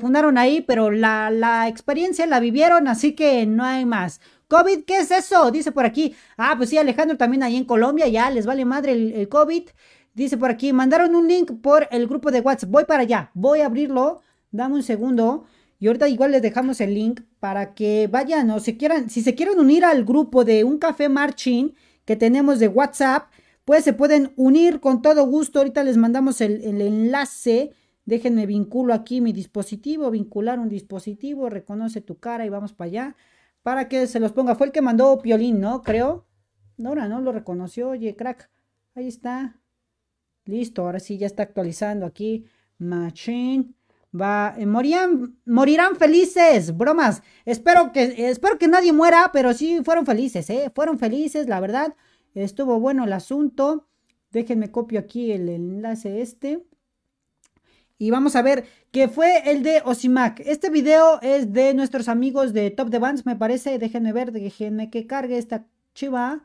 fundaron ahí, pero la, la experiencia la vivieron, así que no hay más. COVID, ¿qué es eso? Dice por aquí. Ah, pues sí, Alejandro también ahí en Colombia, ya les vale madre el COVID. Dice por aquí, mandaron un link por el grupo de WhatsApp. Voy para allá, voy a abrirlo. Dame un segundo. Y ahorita igual les dejamos el link para que vayan o se quieran, si se quieren unir al grupo de un café marching que tenemos de WhatsApp, pues se pueden unir con todo gusto. Ahorita les mandamos el, enlace. Déjenme vinculo aquí mi dispositivo, vincular un dispositivo, reconoce tu cara y vamos para allá. Para que se los ponga. Fue el que mandó Piolín, ¿no? Creo. Ahora no lo reconoció. Oye, crack. Ahí está. Listo, ahora sí ya está actualizando aquí. Machine. Va, eh, morían, morirán felices, bromas. Espero que, espero que nadie muera, pero sí fueron felices, ¿eh? Fueron felices, la verdad. Estuvo bueno el asunto. Déjenme copio aquí el enlace este. Y vamos a ver que fue el de Osimac. Este video es de nuestros amigos de Top de Bands, me parece. Déjenme ver, déjenme que cargue esta chiva.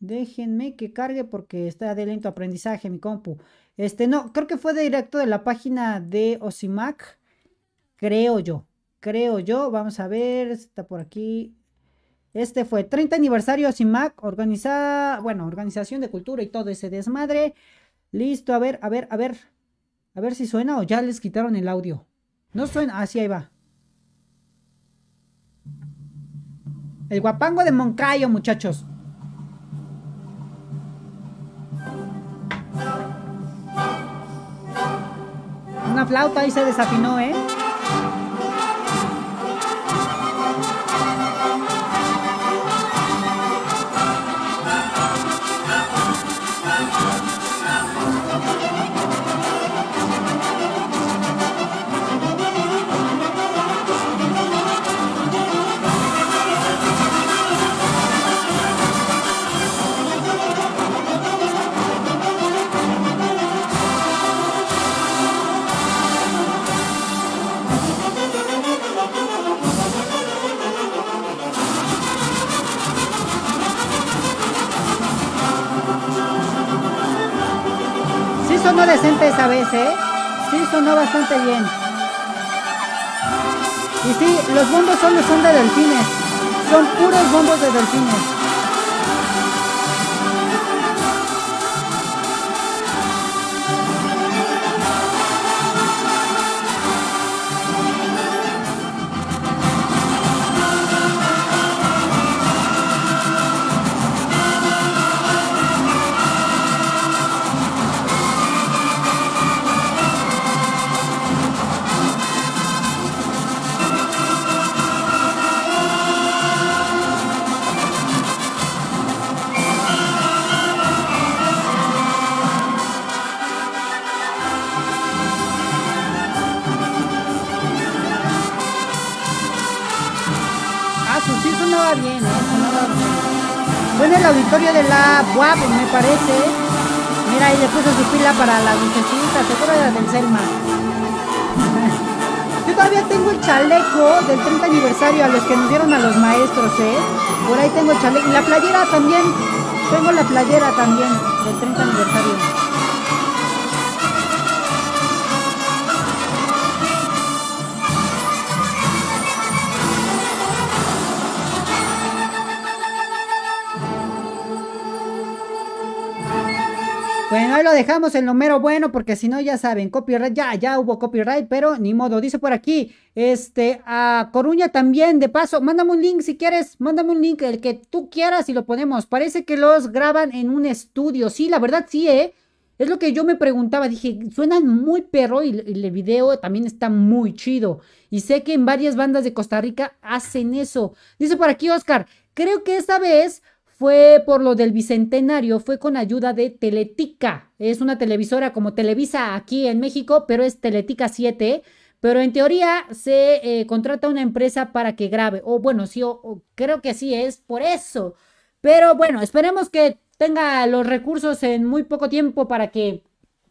Déjenme que cargue porque está de lento aprendizaje mi compu. Este, no, creo que fue directo de la página de Osimac. Creo yo. Creo yo. Vamos a ver. Está por aquí. Este fue 30 aniversario Osimac. Organizada. Bueno, organización de cultura y todo ese desmadre. Listo. A ver, a ver, a ver. A ver si suena o ya les quitaron el audio. No suena. Así ah, ahí va. El guapango de Moncayo, muchachos. Una flauta y se desafinó, ¿eh? Sonó decente esa vez, ¿eh? Sí, sonó bastante bien. Y sí, los bombos solo son de delfines. Son puros bombos de delfines. UAP, me parece. Mira, ahí le puso su pila para la lucecita, seguro era del Selma. [laughs] Yo todavía tengo el chaleco del 30 aniversario a los que nos dieron a los maestros, ¿eh? Por ahí tengo el chaleco. Y la playera también. Tengo la playera también del 30 aniversario. Bueno, ahí lo dejamos en lo mero bueno, porque si no, ya saben, copyright, ya, ya hubo copyright, pero ni modo. Dice por aquí, este, a Coruña también, de paso, mándame un link si quieres, mándame un link, el que tú quieras y lo ponemos. Parece que los graban en un estudio. Sí, la verdad sí, ¿eh? Es lo que yo me preguntaba, dije, suenan muy perro y, y el video también está muy chido. Y sé que en varias bandas de Costa Rica hacen eso. Dice por aquí Oscar, creo que esta vez fue por lo del bicentenario, fue con ayuda de Teletica. Es una televisora como Televisa aquí en México, pero es Teletica 7. Pero en teoría se eh, contrata una empresa para que grabe. O bueno, sí, creo que sí es por eso. Pero bueno, esperemos que tenga los recursos en muy poco tiempo para que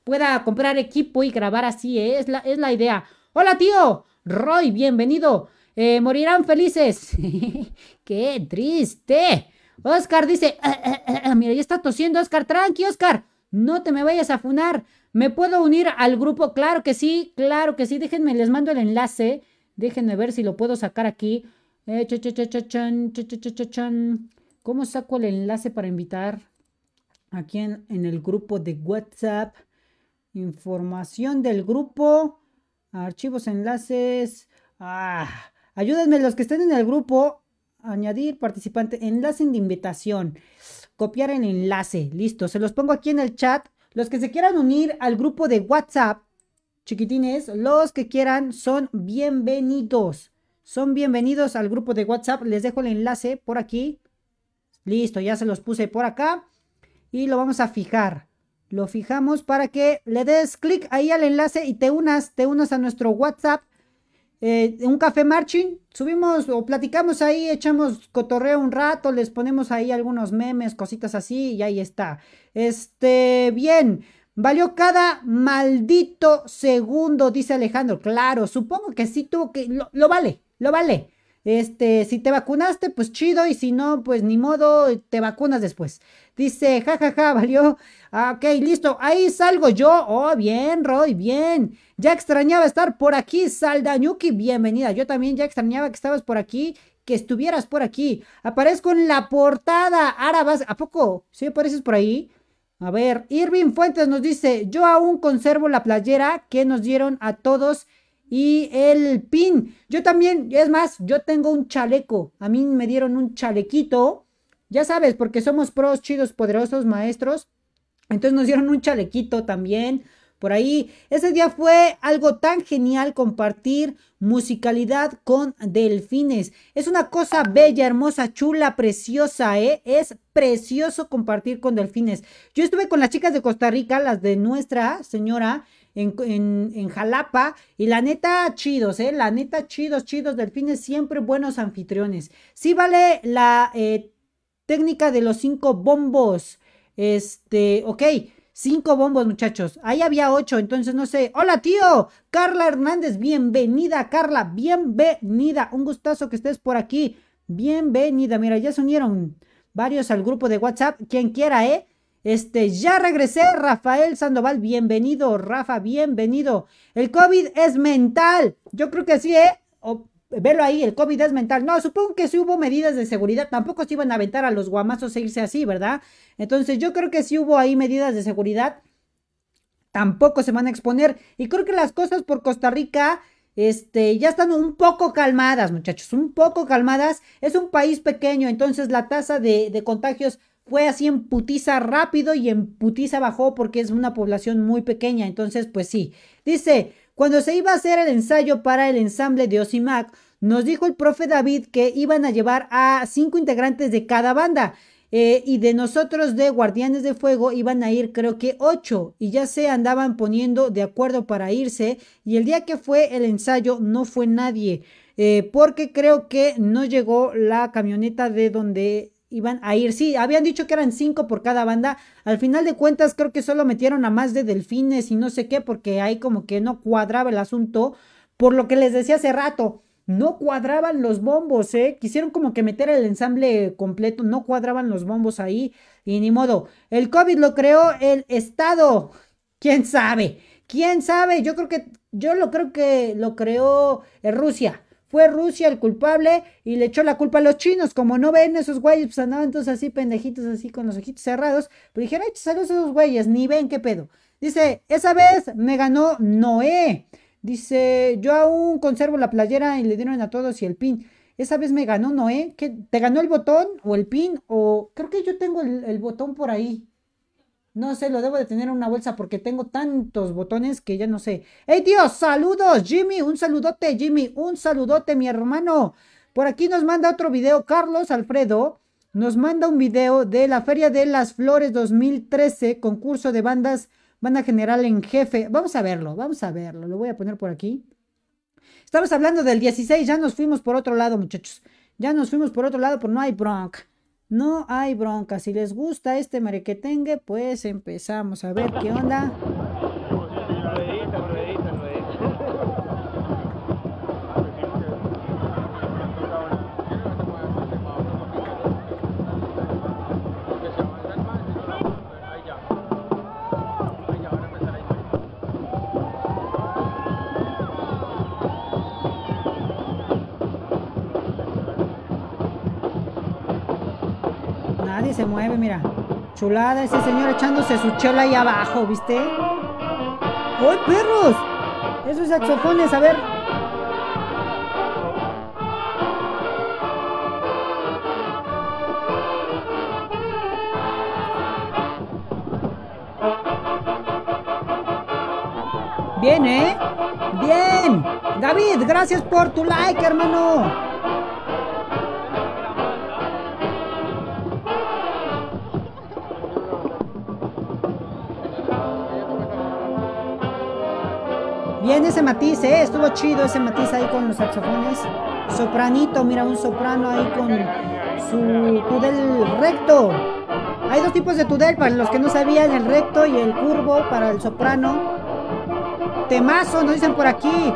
pueda comprar equipo y grabar así. ¿eh? Es, la, es la idea. Hola tío, Roy, bienvenido. Eh, morirán felices. [laughs] Qué triste. Oscar dice, ah, ah, ah, mira, ya está tosiendo Oscar, tranqui Oscar, no te me vayas a funar. ¿Me puedo unir al grupo? Claro que sí, claro que sí. Déjenme, les mando el enlace. Déjenme ver si lo puedo sacar aquí. Eh, ¿Cómo saco el enlace para invitar? Aquí en, en, el grupo de WhatsApp. Información del grupo. Archivos, enlaces. Ah, ayúdenme los que estén en el grupo añadir participante, enlace de invitación, copiar el enlace, listo, se los pongo aquí en el chat. Los que se quieran unir al grupo de WhatsApp, chiquitines, los que quieran son bienvenidos. Son bienvenidos al grupo de WhatsApp. Les dejo el enlace por aquí. Listo, ya se los puse por acá. Y lo vamos a fijar. Lo fijamos para que le des clic ahí al enlace y te unas, te unas a nuestro WhatsApp eh, un café marching, subimos o platicamos ahí, echamos cotorreo un rato, les ponemos ahí algunos memes, cositas así y ahí está. Este, bien, valió cada maldito segundo, dice Alejandro. Claro, supongo que sí tuvo que, lo vale, lo vale. Este, si te vacunaste, pues chido, y si no, pues ni modo, te vacunas después. Dice, jajaja, ja, ja, [laughs] valió. Ah, ok, listo, ahí salgo yo. Oh, bien, Roy, bien. Ya extrañaba estar por aquí, Saldañuki, bienvenida. Yo también ya extrañaba que estabas por aquí, que estuvieras por aquí. Aparezco en la portada. Ahora vas, ¿a poco? ¿Sí apareces por ahí? A ver, Irving Fuentes nos dice, yo aún conservo la playera que nos dieron a todos y el pin. Yo también, es más, yo tengo un chaleco. A mí me dieron un chalequito. Ya sabes, porque somos pros, chidos, poderosos, maestros. Entonces nos dieron un chalequito también. Por ahí, ese día fue algo tan genial compartir musicalidad con delfines. Es una cosa bella, hermosa, chula, preciosa, ¿eh? Es precioso compartir con delfines. Yo estuve con las chicas de Costa Rica, las de nuestra señora, en, Jalapa. Y la neta, chidos, ¿eh? La neta, chidos, chidos. Delfines, siempre buenos anfitriones. Sí vale la eh, técnica de los cinco bombos. Este, ok. Cinco bombos, muchachos. Ahí había ocho, entonces no sé. Hola, tío. Carla Hernández, bienvenida, Carla. Bienvenida. Un gustazo que estés por aquí. Bienvenida. Mira, ya se unieron varios al grupo de WhatsApp. Quien quiera, ¿eh? Este, ya regresé, Rafael Sandoval, bienvenido, Rafa, bienvenido. El COVID es mental. Yo creo que sí, ¿eh? Velo ahí, el COVID es mental. No, supongo que sí hubo medidas de seguridad. Tampoco se iban a aventar a los guamazos e irse así, ¿verdad? Entonces yo creo que sí hubo ahí medidas de seguridad. Tampoco se van a exponer. Y creo que las cosas por Costa Rica este, ya están un poco calmadas, muchachos, un poco calmadas. Es un país pequeño, entonces la tasa de, de contagios fue así en putiza rápido y en putiza bajó porque es una población muy pequeña. Entonces, pues sí. Dice, cuando se iba a hacer el ensayo para el ensamble de Osimac, nos dijo el profe David que iban a llevar a cinco integrantes de cada banda. Eh, y de nosotros de Guardianes de Fuego iban a ir creo que ocho y ya se andaban poniendo de acuerdo para irse y el día que fue el ensayo no fue nadie eh, porque creo que no llegó la camioneta de donde iban a ir. Sí, habían dicho que eran cinco por cada banda. Al final de cuentas creo que solo metieron a más de delfines y no sé qué porque ahí como que no cuadraba el asunto. Por lo que les decía hace rato, no cuadraban los bombos, ¿eh? Quisieron como que meter el ensamble completo, no cuadraban los bombos ahí y ni modo. El COVID lo creó el Estado. ¿Quién sabe? ¿Quién sabe? Yo creo que, yo lo creo que lo creó eh, Rusia. Fue Rusia el culpable y le echó la culpa a los chinos. Como no ven esos güeyes, pues andaban todos así pendejitos, así con los ojitos cerrados. Pero dijeron, ay, saludos a esos güeyes, ni ven qué pedo. Dice, esa vez me ganó Noé. Dice, yo aún conservo la playera y le dieron a todos y el pin. Esa vez me ganó Noé. ¿Qué, ¿Te ganó el botón o el pin? O creo que yo tengo el, botón por ahí. No sé, lo debo de tener en una bolsa porque tengo tantos botones que ya no sé. ¡Hey, Dios! ¡Saludos, Jimmy! Un saludote, Jimmy. Un saludote, mi hermano. Por aquí nos manda otro video. Carlos Alfredo nos manda un video de la Feria de las Flores 2013, concurso de bandas Banda general en jefe. Vamos a verlo, vamos a verlo. Lo voy a poner por aquí. Estamos hablando del 16, ya nos fuimos por otro lado, muchachos. Ya nos fuimos por otro lado, pero no hay bronca. No hay bronca. Si les gusta este marequetengue, pues empezamos a ver qué onda. Se mueve, mira. Chulada ese señor echándose su chela ahí abajo, ¿viste? ¡Uy, perros! Esos saxofones, a ver. Bien, ¿eh? Bien. David, gracias por tu like, hermano. Matiz, ¿eh? Estuvo chido ese matiz ahí con los saxofones. Sopranito, mira, un soprano ahí con su tudel recto. Hay dos tipos de tudel, para los que no sabían, el recto y el curvo para el soprano. Temazo, nos dicen por aquí.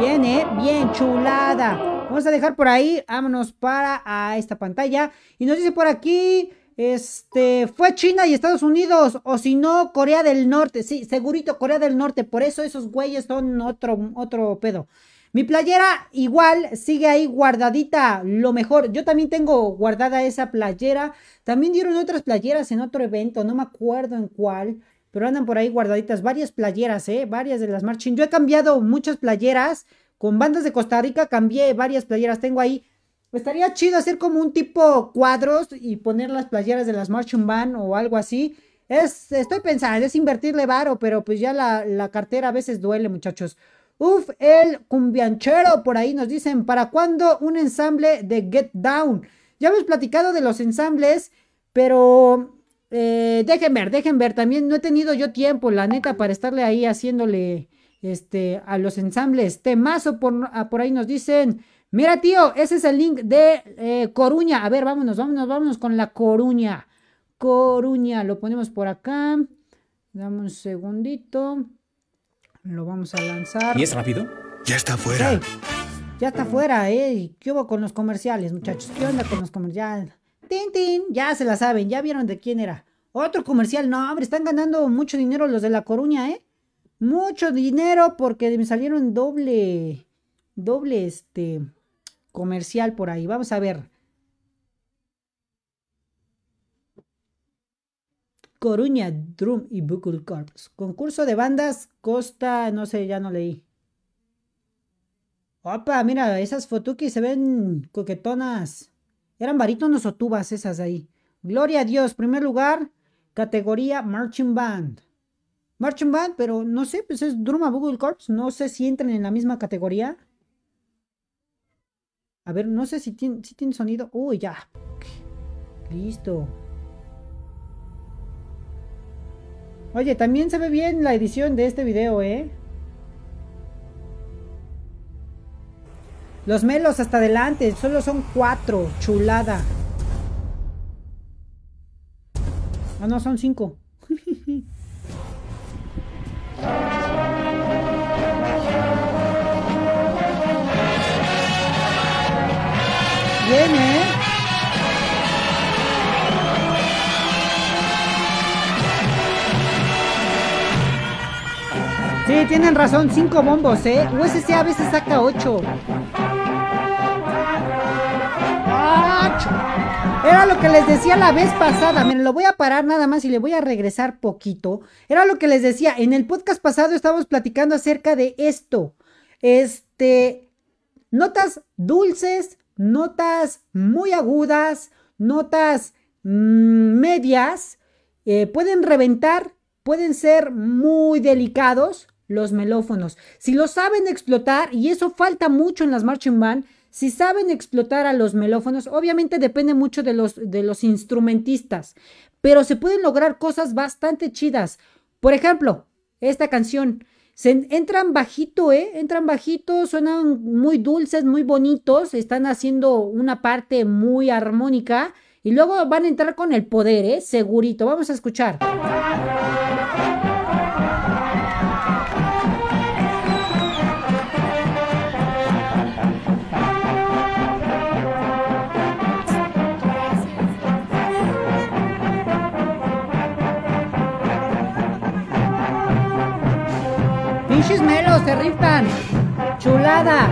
Bien, ¿eh? Bien, chulada. Vamos a dejar por ahí, vámonos para a esta pantalla. Y nos dice por aquí, este, fue China y Estados Unidos, o si no, Corea del Norte. Sí, segurito Corea del Norte. Por eso esos güeyes son otro, otro pedo. Mi playera igual sigue ahí guardadita, lo mejor. Yo también tengo guardada esa playera. También dieron otras playeras en otro evento, no me acuerdo en cuál, pero andan por ahí guardaditas varias playeras, ¿eh? Varias de las marching. Yo he cambiado muchas playeras. Con bandas de Costa Rica cambié varias playeras. Tengo ahí Estaría chido hacer como un tipo cuadros y poner las playeras de las Marching Band o algo así. Es, estoy pensando, es invertirle varo, pero pues ya la, la cartera a veces duele, muchachos. Uf, el cumbianchero, por ahí nos dicen, ¿para cuándo un ensamble de Get Down? Ya hemos platicado de los ensambles, pero eh, dejen ver, dejen ver. También no he tenido yo tiempo, la neta, para estarle ahí haciéndole este, a los ensambles. Temazo, por ahí nos dicen. Mira, tío, ese es el link de eh, Coruña. A ver, vámonos, vámonos, vámonos con la Coruña. Coruña, lo ponemos por acá. Dame un segundito. Lo vamos a lanzar. ¿Y es rápido? Ya está fuera. ya está fuera, ¿eh? ¿Qué hubo con los comerciales, muchachos? ¿Qué onda con los comerciales? Tin, tin, ya se la saben, ya vieron de quién era. Otro comercial, no, hombre, están ganando mucho dinero los de la Coruña, ¿eh? Mucho dinero porque me salieron doble, doble, este, comercial por ahí. Vamos a ver. Coruña Drum y Buckle Corps. Concurso de bandas Costa, no sé, ya no leí. Opa, mira, esas fotukis se ven coquetonas. Eran barítonos o tubas esas ahí. Gloria a Dios, primer lugar, categoría Marching Band. Marching Band, pero no sé, pues es Drum a Bugle Corps. No sé si entran en la misma categoría. A ver, no sé si tiene, si tiene sonido. Uy, ya. Listo. Oye, también se ve bien la edición de este video, ¿eh? Los melos hasta adelante, solo son cuatro. Chulada. Ah, no, son cinco. [laughs] Bien, ¿eh? Sí, tienen razón, cinco bombos, ¿eh? USC a veces saca ocho. Era lo que les decía la vez pasada. Miren, lo voy a parar nada más y le voy a regresar poquito. Era lo que les decía. En el podcast pasado estábamos platicando acerca de esto. Este. Notas dulces, notas muy agudas, notas mm, medias. Eh, pueden reventar, pueden ser muy delicados los melófonos. Si lo saben explotar, y eso falta mucho en las marching band, si saben explotar a los melófonos, obviamente depende mucho de los, de los instrumentistas, pero se pueden lograr cosas bastante chidas. Por ejemplo, esta canción. Se entran bajito, ¿eh? Entran bajito, suenan muy dulces, muy bonitos, están haciendo una parte muy armónica y luego van a entrar con el poder, ¿eh? Segurito. Vamos a escuchar. Chismelos, se rifan. Chulada.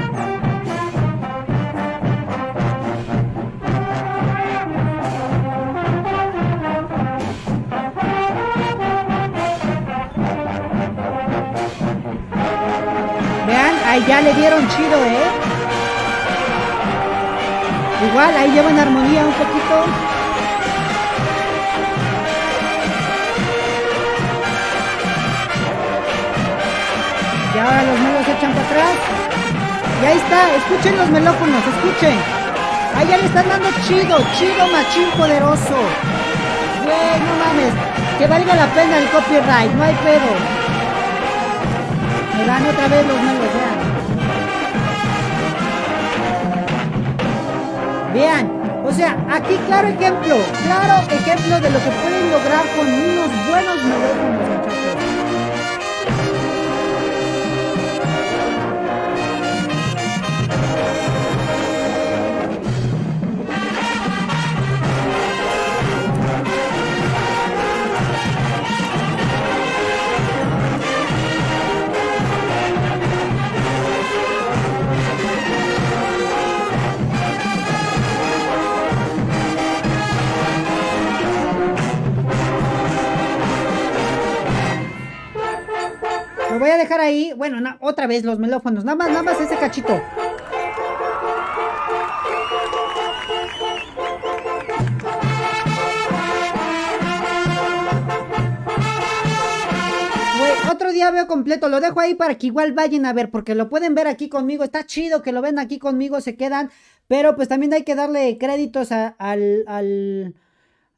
Vean, ahí ya le dieron chido, ¿eh? Igual, ahí llevan armonía un poquito. Y ahora los melos se echan para atrás. Y ahí está, escuchen los melófonos, escuchen. Ahí ya le están dando chido, chido, machín poderoso. Güey, no mames. Que valga la pena el copyright, no hay pedo. Me dan otra vez los melos, vean. Vean, o sea, aquí claro ejemplo, claro ejemplo de lo que pueden lograr con unos buenos melófonos, muchachos. Voy a dejar ahí. Bueno, otra vez los melófonos. Nada más, nada más ese cachito. otro día veo completo, lo dejo ahí para que igual vayan a ver, porque lo pueden ver aquí conmigo, está chido que lo ven aquí conmigo, se quedan, pero pues también hay que darle créditos al, al,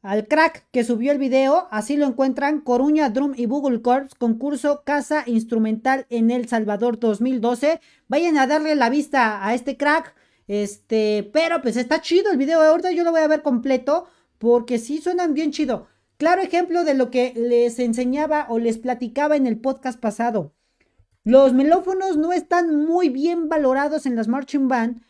al crack que subió el video, así lo encuentran, Coruña Drum y Google Corps, concurso Casa Instrumental en El Salvador 2012. Vayan a darle la vista a este crack, este, pero pues está chido el video, ahorita yo lo voy a ver completo, porque sí suenan bien chido. Claro ejemplo de lo que les enseñaba o les platicaba en el podcast pasado. Los melófonos no están muy bien valorados en las marching band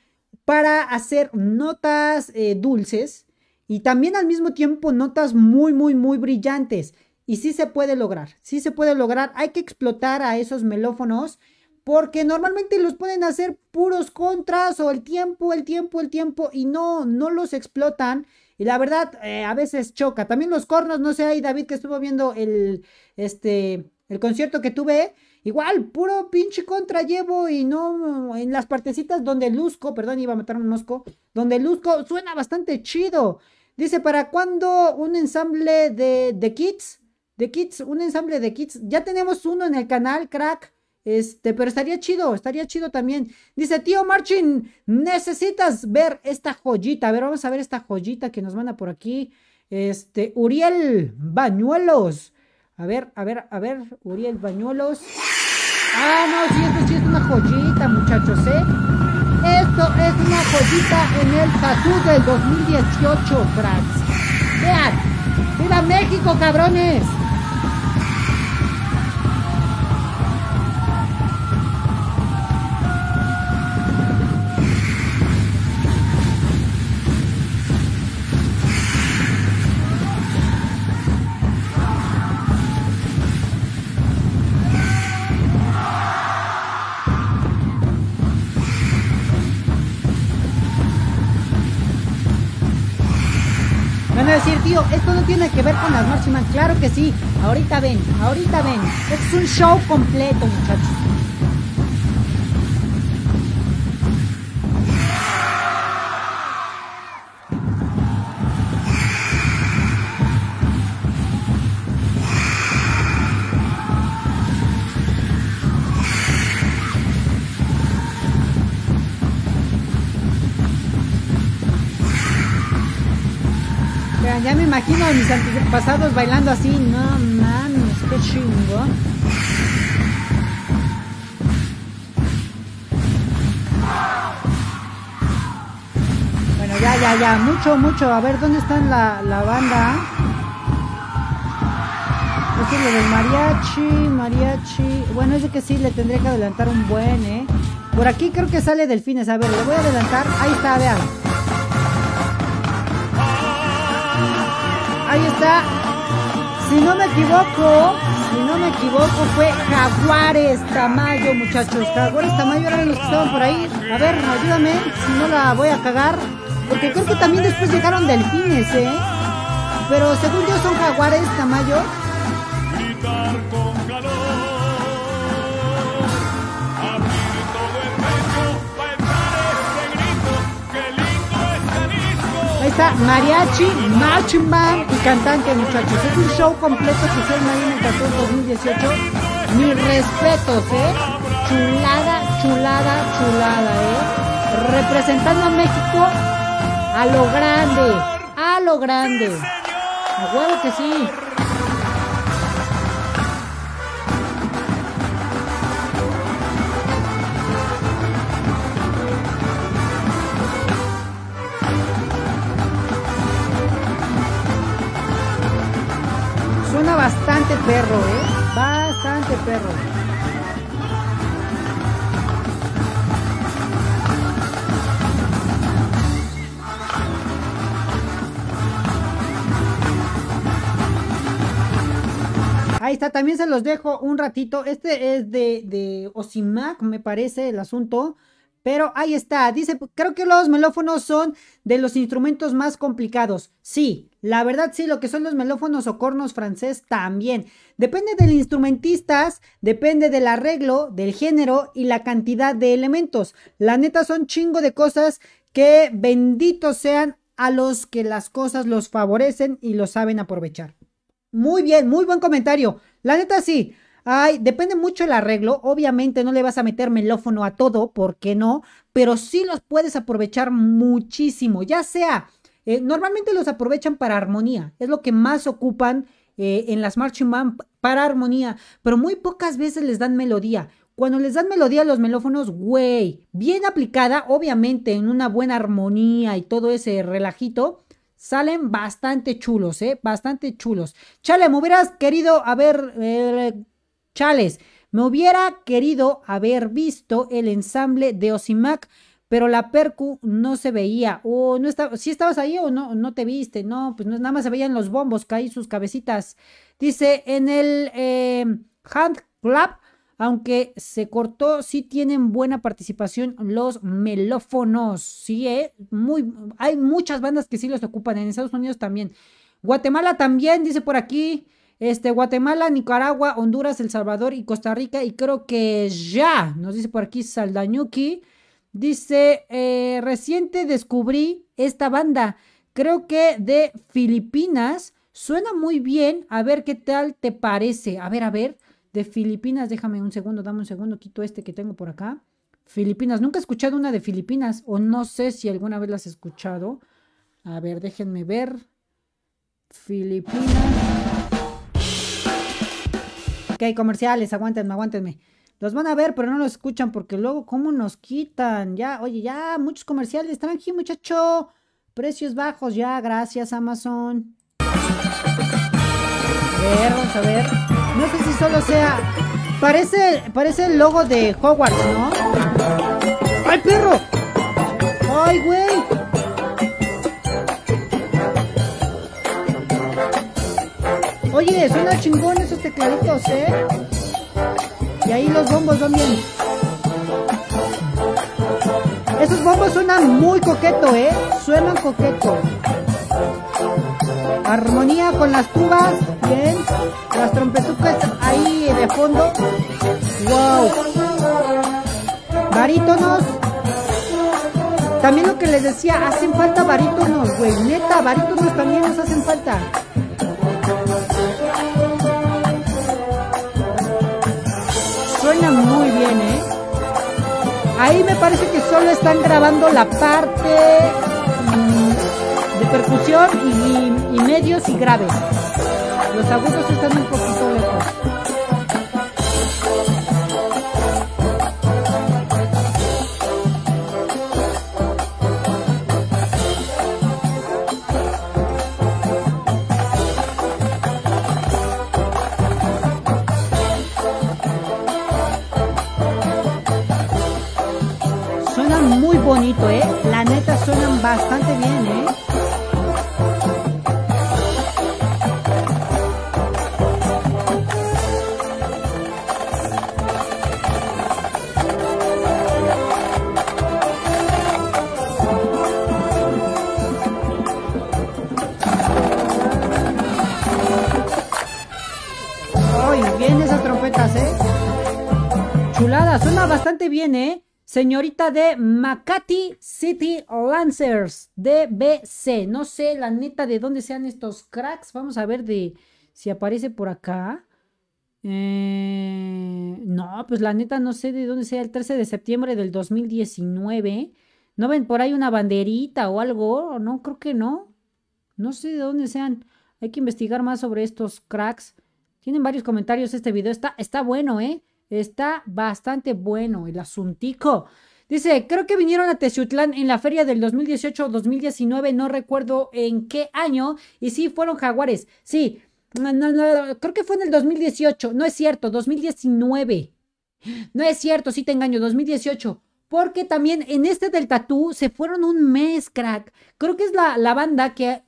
para hacer notas eh, dulces, y también al mismo tiempo notas muy, muy, muy brillantes. Y sí se puede lograr, sí se puede lograr. Hay que explotar a esos melófonos porque normalmente los pueden hacer puros contras o el tiempo, el tiempo, el tiempo y no, no los explotan. Y la verdad, eh, a veces choca. También los cornos, no sé, ahí David que estuvo viendo el, este, el concierto que tuve. Igual, puro pinche contra llevo y no en las partecitas donde luzco, perdón, iba a matar un mosco, donde luzco suena bastante chido. Dice, ¿para cuándo un ensamble de, de kits? De kits, un ensamble de kits. Ya tenemos uno en el canal, crack. Este, pero estaría chido, estaría chido también. Dice, tío Marchin, necesitas ver esta joyita. A ver, vamos a ver esta joyita que nos manda por aquí. Este, Uriel Bañuelos. A ver, a ver, a ver, Uriel Bañuelos. Ah, no, sí, esto sí es una joyita, muchachos, ¿eh? Esto es una joyita en el tatú del 2018, cracks. Vean, ¡Viva México, cabrones! Tiene que ver con las Marchman. Claro que sí. Ahorita ven, ahorita ven. es un show completo, muchachos. A mis antepasados bailando así. No mames, qué chingo. Bueno, ya, ya, ya. Mucho, mucho. A ver, ¿dónde está la, la banda? Este es lo del mariachi, mariachi. Bueno, es de que sí, le tendría que adelantar un buen, ¿eh? Por aquí creo que sale Delfines. A ver, le voy a adelantar. Ahí está, vean. Ahí está. Si no me equivoco, si no me equivoco, fue Jaguares Tamayo, muchachos. Jaguares Tamayo eran los que estaban por ahí. A ver, ayúdame, si no la voy a cagar. Porque creo que también después llegaron delfines, ¿eh? Pero según yo son Jaguares Tamayo. Mariachi, Marching Band y cantante, muchachos. Es un show completo que hicieron ahí en el 2018. Mis respetos, ¿eh? Chulada, chulada, chulada, ¿eh? Representando a México a lo grande, a lo grande. A huevo que sí. Bastante perro, ¿eh? Bastante perro. Ahí está, también se los dejo un ratito. Este es de, de Osimac, me parece el asunto. Pero ahí está, dice, creo que los melófonos son de los instrumentos más complicados. Sí, la verdad sí, lo que son los melófonos o cornos francés también. Depende del instrumentistas, depende del arreglo, del género y la cantidad de elementos. La neta son chingo de cosas que benditos sean a los que las cosas los favorecen y lo saben aprovechar. Muy bien, muy buen comentario. La neta sí. Ay, depende mucho el arreglo. Obviamente no le vas a meter melófono a todo, ¿por qué no? Pero sí los puedes aprovechar muchísimo, ya sea, eh, normalmente los aprovechan para armonía, es lo que más ocupan eh, en las marching band para armonía, pero muy pocas veces les dan melodía. Cuando les dan melodía a los melófonos, güey, bien aplicada, obviamente en una buena armonía y todo ese relajito, salen bastante chulos, ¿eh? Bastante chulos. Chale, me hubieras querido haber eh, Chales, me hubiera querido haber visto el ensamble de Osimac, pero la percu no se veía. O no estaba, si estabas ahí o no, no te viste. No, pues nada más se veían los bombos, caí sus cabecitas. Dice, en el eh, hand clap, aunque se cortó, sí tienen buena participación los melófonos. Sí, eh, muy, hay muchas bandas que sí los ocupan. En Estados Unidos también. Guatemala también, dice por aquí. Este, Guatemala, Nicaragua, Honduras, El Salvador y Costa Rica. Y creo que ya, nos dice por aquí Saldañuki. Dice, eh, reciente descubrí esta banda. Creo que de Filipinas. Suena muy bien. A ver qué tal te parece. A ver, a ver. de Filipinas. Déjame un segundo, dame un segundo, quito este que tengo por acá. Filipinas, nunca he escuchado una de Filipinas o no sé si alguna vez las he escuchado. A ver, déjenme ver. Filipinas. Ok, comerciales, aguántenme, aguántenme. Los van a ver, pero no los escuchan porque luego, ¿cómo nos quitan? Ya, oye, ya, muchos comerciales. Aquí, muchacho. Precios bajos, ya, gracias, Amazon. A ver, vamos a ver. No sé si solo sea. Parece, parece el logo de Hogwarts, ¿no? ¡Ay, perro! ¡Ay, güey! Oye, suena chingón esos tecladitos, ¿eh? Y ahí los bombos van bien. Esos bombos suenan muy coqueto, ¿eh? Suenan coqueto. Armonía con las tubas, bien. Las trompetucas ahí de fondo. Wow. Barítonos. También lo que les decía, hacen falta barítonos, güey. Neta, barítonos también nos hacen falta. Muy bien, ¿eh? Ahí me parece que solo están grabando la parte mm, de percusión y, medios y graves. Los agudos están un poquito ¿eh? La neta suenan bastante bien, ¿eh? Bien esas trompetas, ¿eh? Chulada, suena bastante bien, ¿eh? Señorita de Makati City Lancers, DBC. No sé la neta de dónde sean estos cracks. Vamos a ver de si aparece por acá. Eh, no, pues la neta no sé de dónde sea el 13 de septiembre del 2019. ¿No ven por ahí una banderita o algo? No, creo que no. No sé de dónde sean. Hay que investigar más sobre estos cracks. Tienen varios comentarios este video. Está, está bueno, ¿eh? Está bastante bueno el asuntico. Dice, creo que vinieron a Teciutlán en la feria del 2018 o 2019, no recuerdo en qué año. Y sí, fueron jaguares. Sí, no, creo que fue en el 2018. No es cierto, 2019. No es cierto, sí te engaño, 2018. Porque también en este del tatú se fueron un mes, crack. Creo que es la, la banda que...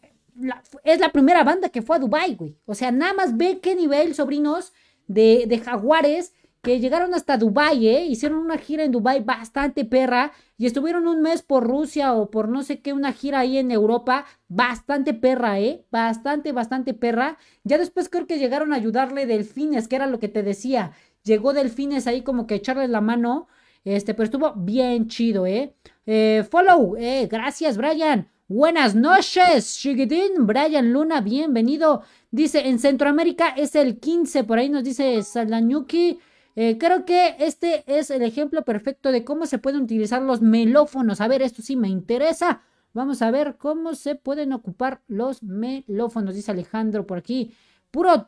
es la primera banda que fue a Dubai, güey. O sea, nada más ve qué nivel, sobrinos, de, de jaguares que llegaron hasta Dubai, ¿eh? Hicieron una gira en Dubai bastante perra y estuvieron un mes por Rusia o por no sé qué, una gira ahí en Europa bastante perra, ¿eh? Bastante, bastante perra. Ya después creo que llegaron a ayudarle Delfines, que era lo que te decía. Llegó Delfines ahí como que echarle la mano, este, pero estuvo bien chido, ¿eh? eh follow, eh, gracias, Brian. Buenas noches, chiquitín. Brian Luna, bienvenido. Dice, en Centroamérica es el 15, por ahí nos dice Salanyuki. Eh, creo que este es el ejemplo perfecto de cómo se pueden utilizar los melófonos. A ver, esto sí me interesa. Vamos a ver cómo se pueden ocupar los melófonos, dice Alejandro por aquí. Puro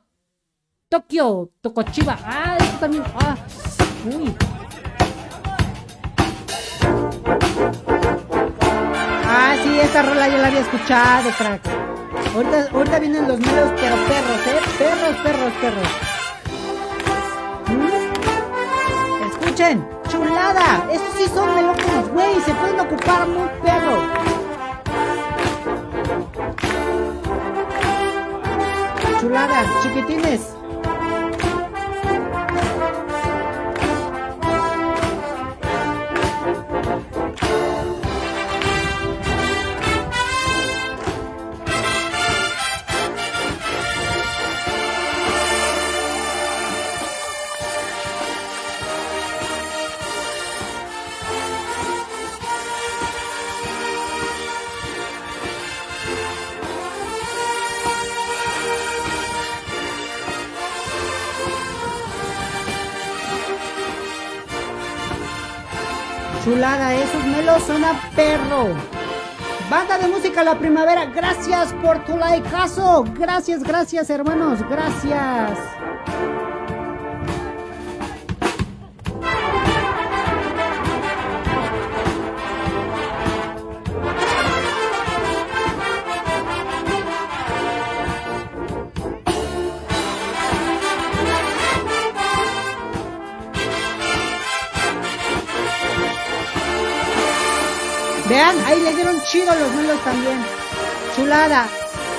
Tokio, Tocochiba. Ah, esto también. Ah, uy. Ah, sí, esta rola ya la había escuchado, crack. Ahorita, vienen los melos, pero perros, ¿eh? Perros, perros, perros. ¿Mm? Chulada. Estos sí son melófonos, güey. Se pueden ocupar muy perro. Chulada, chiquitines. Chulada, esos melos son a perro. Banda de música La Primavera, gracias por tu likeazo. Gracias, gracias, hermanos, gracias. Vean, ahí le dieron chido los melos también. Chulada.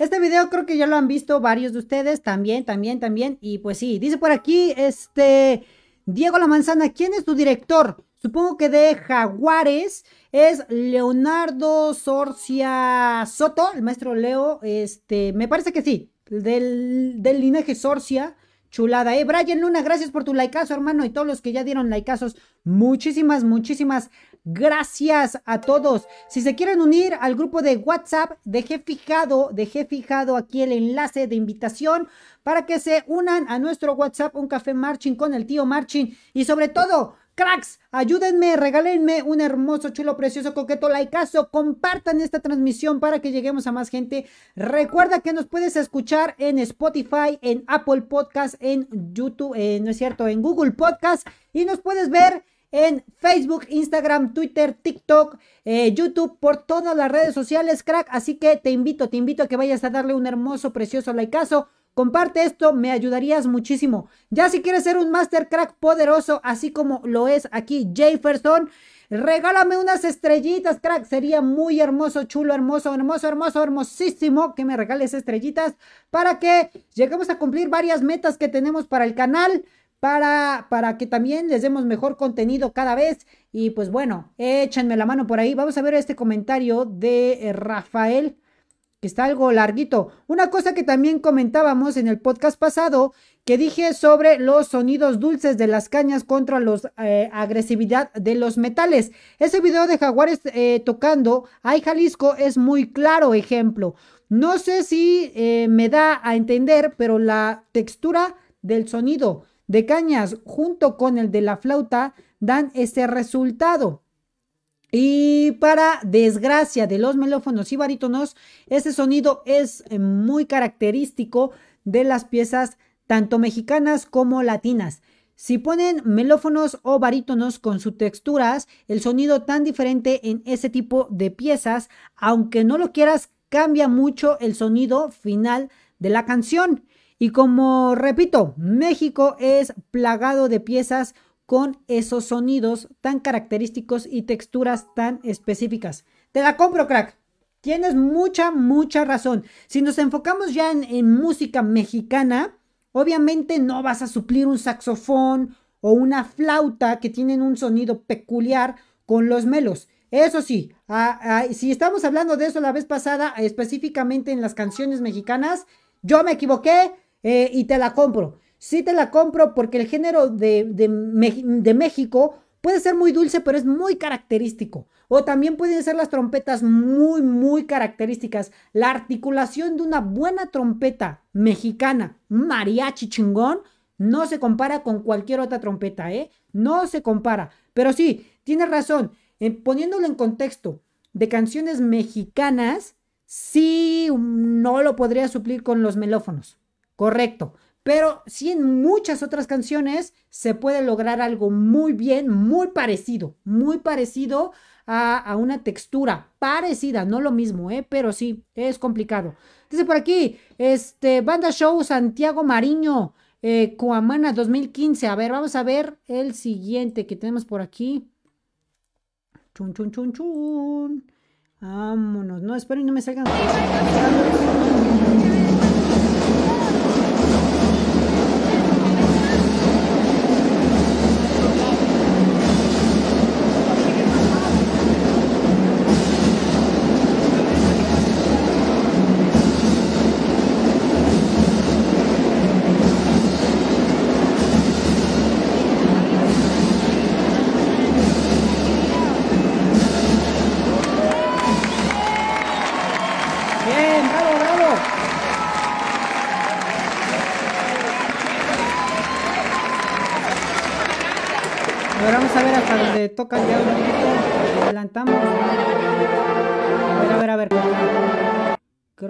Este video creo que ya lo han visto varios de ustedes. También, también, también. Y pues sí, dice por aquí, este... Diego La Manzana, ¿quién es tu director? Supongo que de Jaguares es Leonardo Sorcia Soto, el maestro Leo. Este, me parece que sí, del, del linaje Sorcia. Chulada, eh. Brian Luna, gracias por tu likeazo, hermano. Y todos los que ya dieron likeazos, muchísimas, muchísimas gracias a todos. Si se quieren unir al grupo de WhatsApp, dejé fijado, dejé fijado aquí el enlace de invitación para que se unan a nuestro WhatsApp, un café marching con el tío Marching. Y sobre todo, Cracks, ayúdenme, regálenme un hermoso, chulo, precioso, coqueto likeazo. Compartan esta transmisión para que lleguemos a más gente. Recuerda que nos puedes escuchar en Spotify, en Apple Podcast, en YouTube, eh, no es cierto, en Google Podcast. Y nos puedes ver en Facebook, Instagram, Twitter, TikTok, eh, YouTube, por todas las redes sociales, crack. Así que te invito, te invito a que vayas a darle un hermoso, precioso likeazo. Comparte esto, me ayudarías muchísimo. Ya si quieres ser un Master Crack poderoso, así como lo es aquí Jefferson, regálame unas estrellitas, crack. Sería muy hermoso, chulo, hermoso, hermoso, hermoso, hermosísimo que me regales estrellitas para que lleguemos a cumplir varias metas que tenemos para el canal. Para, para que también les demos mejor contenido cada vez. Y pues bueno, échenme la mano por ahí. Vamos a ver este comentario de Rafael está algo larguito. Una cosa que también comentábamos en el podcast pasado, que dije sobre los sonidos dulces de las cañas contra la eh, agresividad de los metales. Ese video de Jaguares eh, tocando Ay Jalisco es muy claro ejemplo. No sé si eh, me da a entender, pero la textura del sonido de cañas junto con el de la flauta dan ese resultado. Y para desgracia de los melófonos y barítonos, ese sonido es eh, muy característico de las piezas tanto mexicanas como latinas. Si ponen melófonos o barítonos con sus texturas, el sonido tan diferente en ese tipo de piezas, aunque no lo quieras, cambia mucho el sonido final de la canción. Y como repito, México es plagado de piezas con esos sonidos tan característicos y texturas tan específicas. Te la compro, crack. Tienes mucha, mucha razón. Si nos enfocamos ya en, música mexicana, obviamente no vas a suplir un saxofón o una flauta que tienen un sonido peculiar con los melos. Eso sí, si estamos hablando de eso la vez pasada, específicamente en las canciones mexicanas, yo me equivoqué eh, y te la compro sí te la compro porque el género de, de, México puede ser muy dulce, pero es muy característico. O también pueden ser las trompetas muy, muy características. La articulación de una buena trompeta mexicana, mariachi chingón, no se compara con cualquier otra trompeta, ¿eh? No se compara. Pero sí, tienes razón. poniéndolo en contexto de canciones mexicanas, sí no lo podría suplir con los melófonos. Correcto. Pero sí en muchas otras canciones se puede lograr algo muy bien, muy parecido, muy parecido a, una textura parecida, no lo mismo, ¿eh? pero sí, es complicado. Dice por aquí, este, Banda Show Santiago Mariño, eh, Coamana 2015. A ver, vamos a ver el siguiente que tenemos por aquí. Chun, chun, chun, chun. Vámonos, no, espero y no me salgan.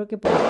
Creo que por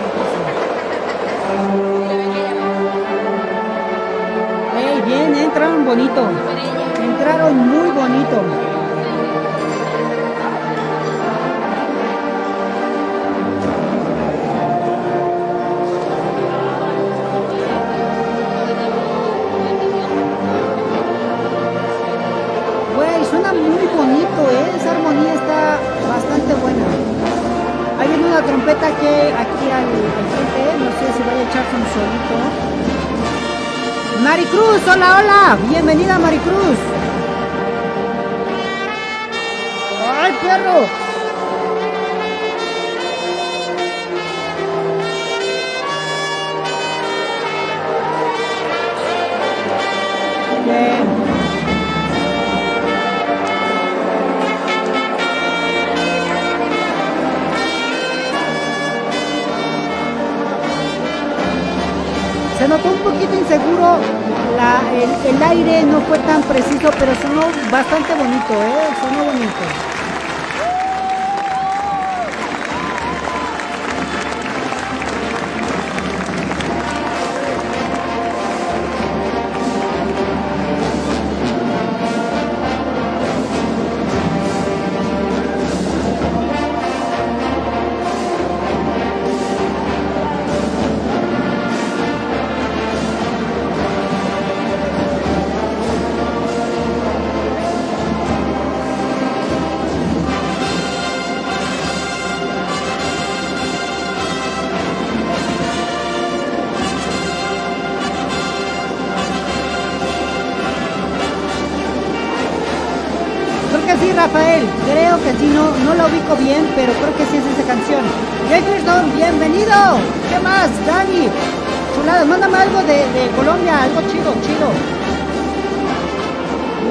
bastante bonito, ¿eh? Sonó bonito. No, la ubico bien, pero creo que sí es esa canción. Jefferson, bienvenido. ¿Qué más, Dani? Chulada, mándame algo de, de Colombia, algo chido, chido.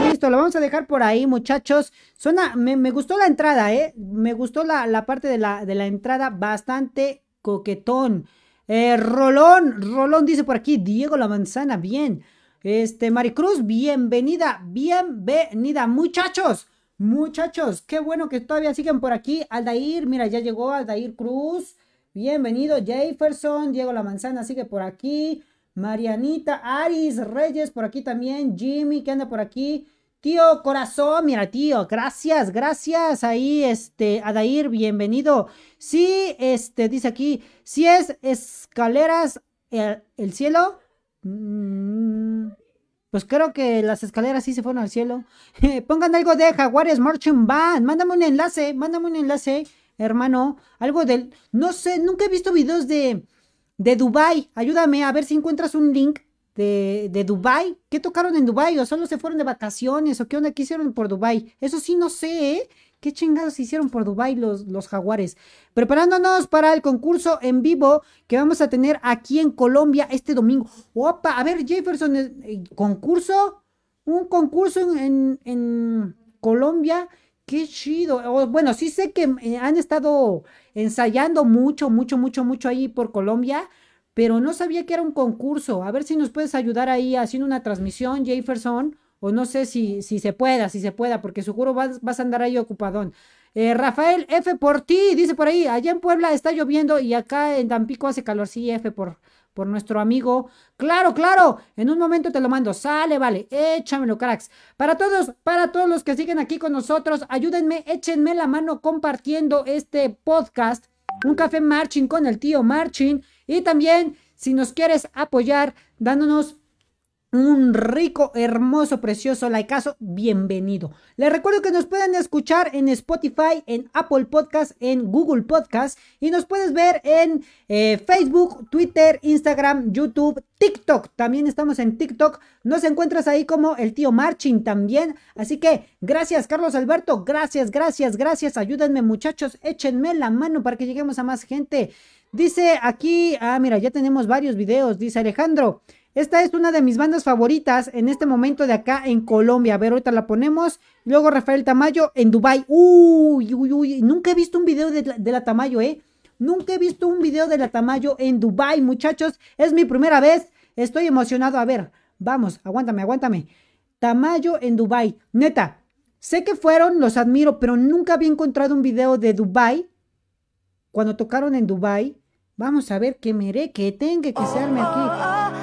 Listo, lo vamos a dejar por ahí, muchachos. Suena, me, me gustó la entrada, ¿eh? Me gustó la, la parte de la, de la entrada bastante coquetón. Eh, Rolón, Rolón dice por aquí, Diego La Manzana, bien. Este, Maricruz, bienvenida, bienvenida, muchachos, muchachos, qué bueno que todavía siguen por aquí. Aldair, mira, ya llegó Aldair Cruz, bienvenido, Jefferson, Diego La Manzana sigue por aquí. Marianita, Aris, Reyes por aquí también, Jimmy, que anda por aquí. Tío Corazón, mira, tío, gracias, gracias. Ahí, este, Adair, bienvenido. Sí, este, dice aquí, si es escaleras el, el cielo. Mm, pues creo que las escaleras sí se fueron al cielo. [laughs] Pongan algo de Jaguares Marching Band. Mándame un enlace, mándame un enlace, hermano. Algo del, no sé, nunca he visto videos de, de Dubai. Ayúdame a ver si encuentras un link de, de Dubai. ¿Qué tocaron en Dubai? ¿O solo se fueron de vacaciones? ¿O qué onda? ¿Qué hicieron por Dubai? Eso sí, no sé, ¿eh? ¿Qué chingados hicieron por Dubai los, los jaguares? Preparándonos para el concurso en vivo que vamos a tener aquí en Colombia este domingo. Opa, a ver, Jefferson, eh, ¿concurso? Un concurso en, en, en Colombia. Qué chido. Bueno, sí sé que eh, han estado ensayando mucho, mucho, mucho, mucho ahí por Colombia, pero no sabía que era un concurso. A ver si nos puedes ayudar ahí haciendo una transmisión, Jefferson, o no sé si, si se pueda, si se pueda, porque seguro vas, vas a andar ahí ocupadón. Eh, Rafael, F por ti, dice por ahí, allá en Puebla está lloviendo y acá en Tampico hace calor, sí, F por, por nuestro amigo. Claro, claro, en un momento te lo mando, sale, vale, échamelo, cracks. Para todos, para todos los que siguen aquí con nosotros, ayúdenme, échenme la mano compartiendo este podcast, un café marching con el tío marching, y también, si nos quieres apoyar, dándonos un rico, hermoso, precioso likeazo, bienvenido. Les recuerdo que nos pueden escuchar en Spotify, en Apple Podcast, en Google Podcast y nos puedes ver en eh, Facebook, Twitter, Instagram, YouTube, TikTok. También estamos en TikTok. Nos encuentras ahí como el tío Marching también. Así que gracias, Carlos Alberto. Gracias, gracias, gracias. Ayúdenme, muchachos. Échenme la mano para que lleguemos a más gente. Dice aquí, ah, mira, ya tenemos varios videos. Dice Alejandro. Esta es una de mis bandas favoritas en este momento de acá en Colombia. A ver, ahorita la ponemos. Luego Rafael Tamayo en Dubai. Uy, uy, uy. Nunca he visto un video de la, Tamayo, ¿eh? Nunca he visto un video de la Tamayo en Dubai, muchachos. Es mi primera vez. Estoy emocionado. A ver, vamos, aguántame, aguántame. Tamayo en Dubai. Neta, sé que fueron, los admiro, pero nunca había encontrado un video de Dubai. Cuando tocaron en Dubai. Vamos a ver qué meré, que tenga que se arme aquí.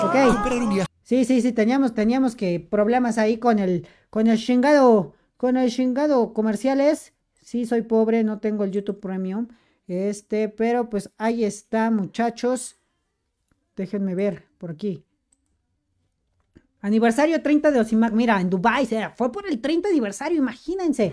Ok. Sí, sí, sí, teníamos, teníamos que problemas ahí con el, con el chingado, con el chingado comerciales. Sí, soy pobre, no tengo el YouTube Premium. Este, pero pues ahí está, muchachos. Déjenme ver por aquí. Aniversario 30 de Osimac. Mira, en Dubai, fue por el 30 aniversario, imagínense.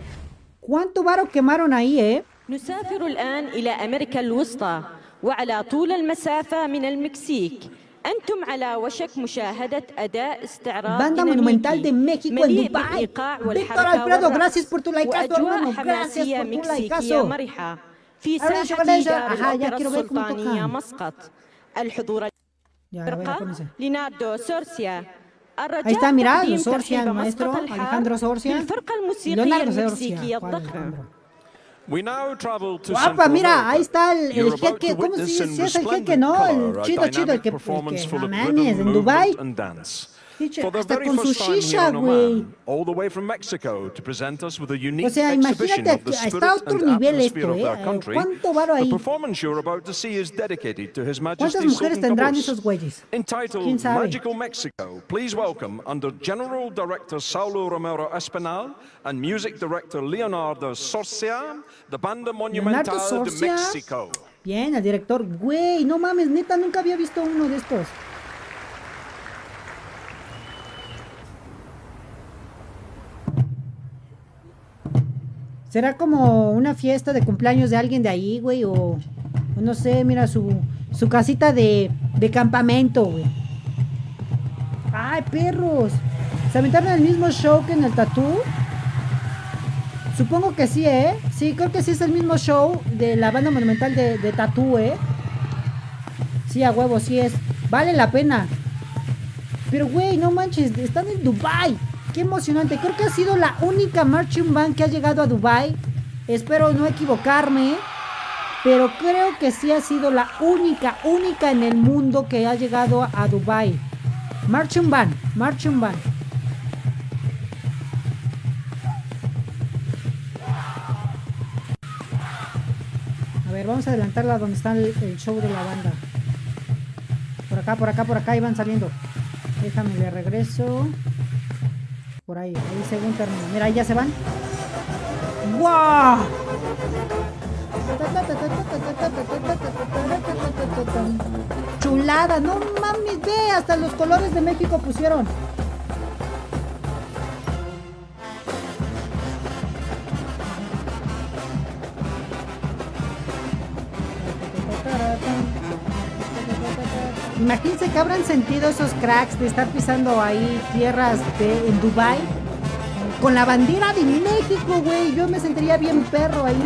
¿Cuánto varo quemaron ahí, eh? نسافر الآن إلى أمريكا الوسطى وعلى طول المسافة من المكسيك أنتم على وشك مشاهدة أداء استعراض Banda Monumental de México en Dubai. Víctor Alfredo, gracias por tu likeazo, hermano. Gracias por tu likeazo. مرحة في ساحة دار السلطانية مسقط الحضور الفرقة ليناردو سورسيا Ahí está, mira, Sorcia, el maestro Alejandro Sorcia. الموسيقية المكسيكية الضخم Guapa, mira, ahí está el, el jeque. ¿Cómo se dice? Si es el jeque, ¿no? El chido, chido, el que, el que no mames, en Dubai. Hasta con su shisha, güey. O sea, imagínate, está a otro nivel esto, ¿eh? ¿Cuánto varo ahí? ¿Cuántas mujeres tendrán esos güeyes? ¿Quién sabe? Magical Mexico, please welcome under General Director Saulo Romero Espinal and Music Director Leonardo Sorcia, the Banda Monumental de Mexico. Bien, el director, güey, no mames, neta, nunca había visto uno de estos. ¿Será como una fiesta de cumpleaños de alguien de ahí, güey? O, no sé, mira, su, su casita de, de campamento, güey. ¡Ay, perros! ¿Se aventaron el mismo show que en el tatú? Supongo que sí, ¿eh? Sí, creo que sí es el mismo show de la banda monumental de, de tatú, ¿eh? Sí, a huevo, sí es. Vale la pena. Pero, güey, no manches, están en Dubai. Qué emocionante. Creo que ha sido la única marching band que ha llegado a Dubai. Espero no equivocarme. Pero creo que sí ha sido la única, única en el mundo que ha llegado a Dubai. Marching band, marching band. A ver, vamos a adelantarla donde está el, show de la banda. Por acá, por acá, por acá iban saliendo. Déjame, le regreso. Por ahí, ahí según termina. Mira, ahí ya se van. ¡Wow! Chulada, no mames, ve, hasta los colores de México pusieron. Imagínense que habrán sentido esos cracks de estar pisando ahí tierras de, en Dubai con la bandera de México, güey. Yo me sentiría bien perro ahí.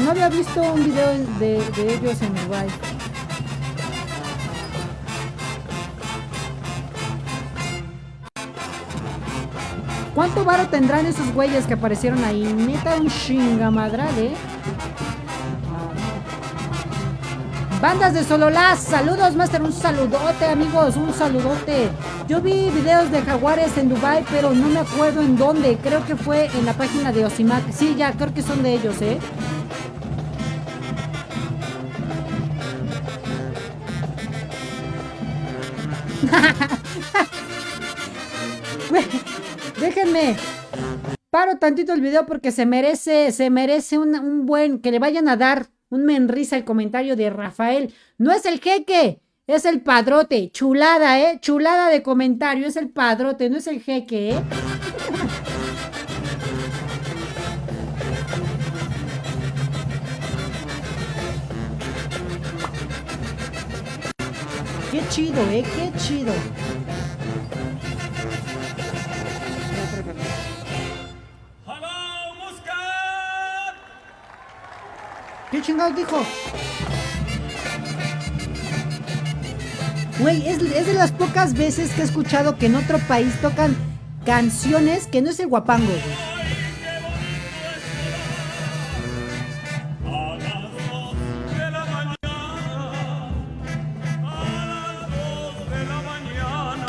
No había visto un video de, ellos en Dubai. ¿Cuánto varo tendrán esos güeyes que aparecieron ahí? Neta, un chingamadral, ¿eh? Bandas de Sololás, saludos, Master, un saludote, amigos, un saludote. Yo vi videos de jaguares en Dubai, pero no me acuerdo en dónde. Creo que fue en la página de Osimac. Sí, ya, creo que son de ellos, ¿eh? [laughs] Déjenme. Paro tantito el video porque se merece, se merece un, buen, que le vayan a dar un menrisa el comentario de Rafael. No es el jeque, es el padrote. Chulada, ¿eh? Chulada de comentario, es el padrote, no es el jeque, ¿eh? Chido, ¿eh? Qué chido. ¿Qué chingados dijo? Güey, es, es de las pocas veces que he escuchado que en otro país tocan canciones que no es el guapango.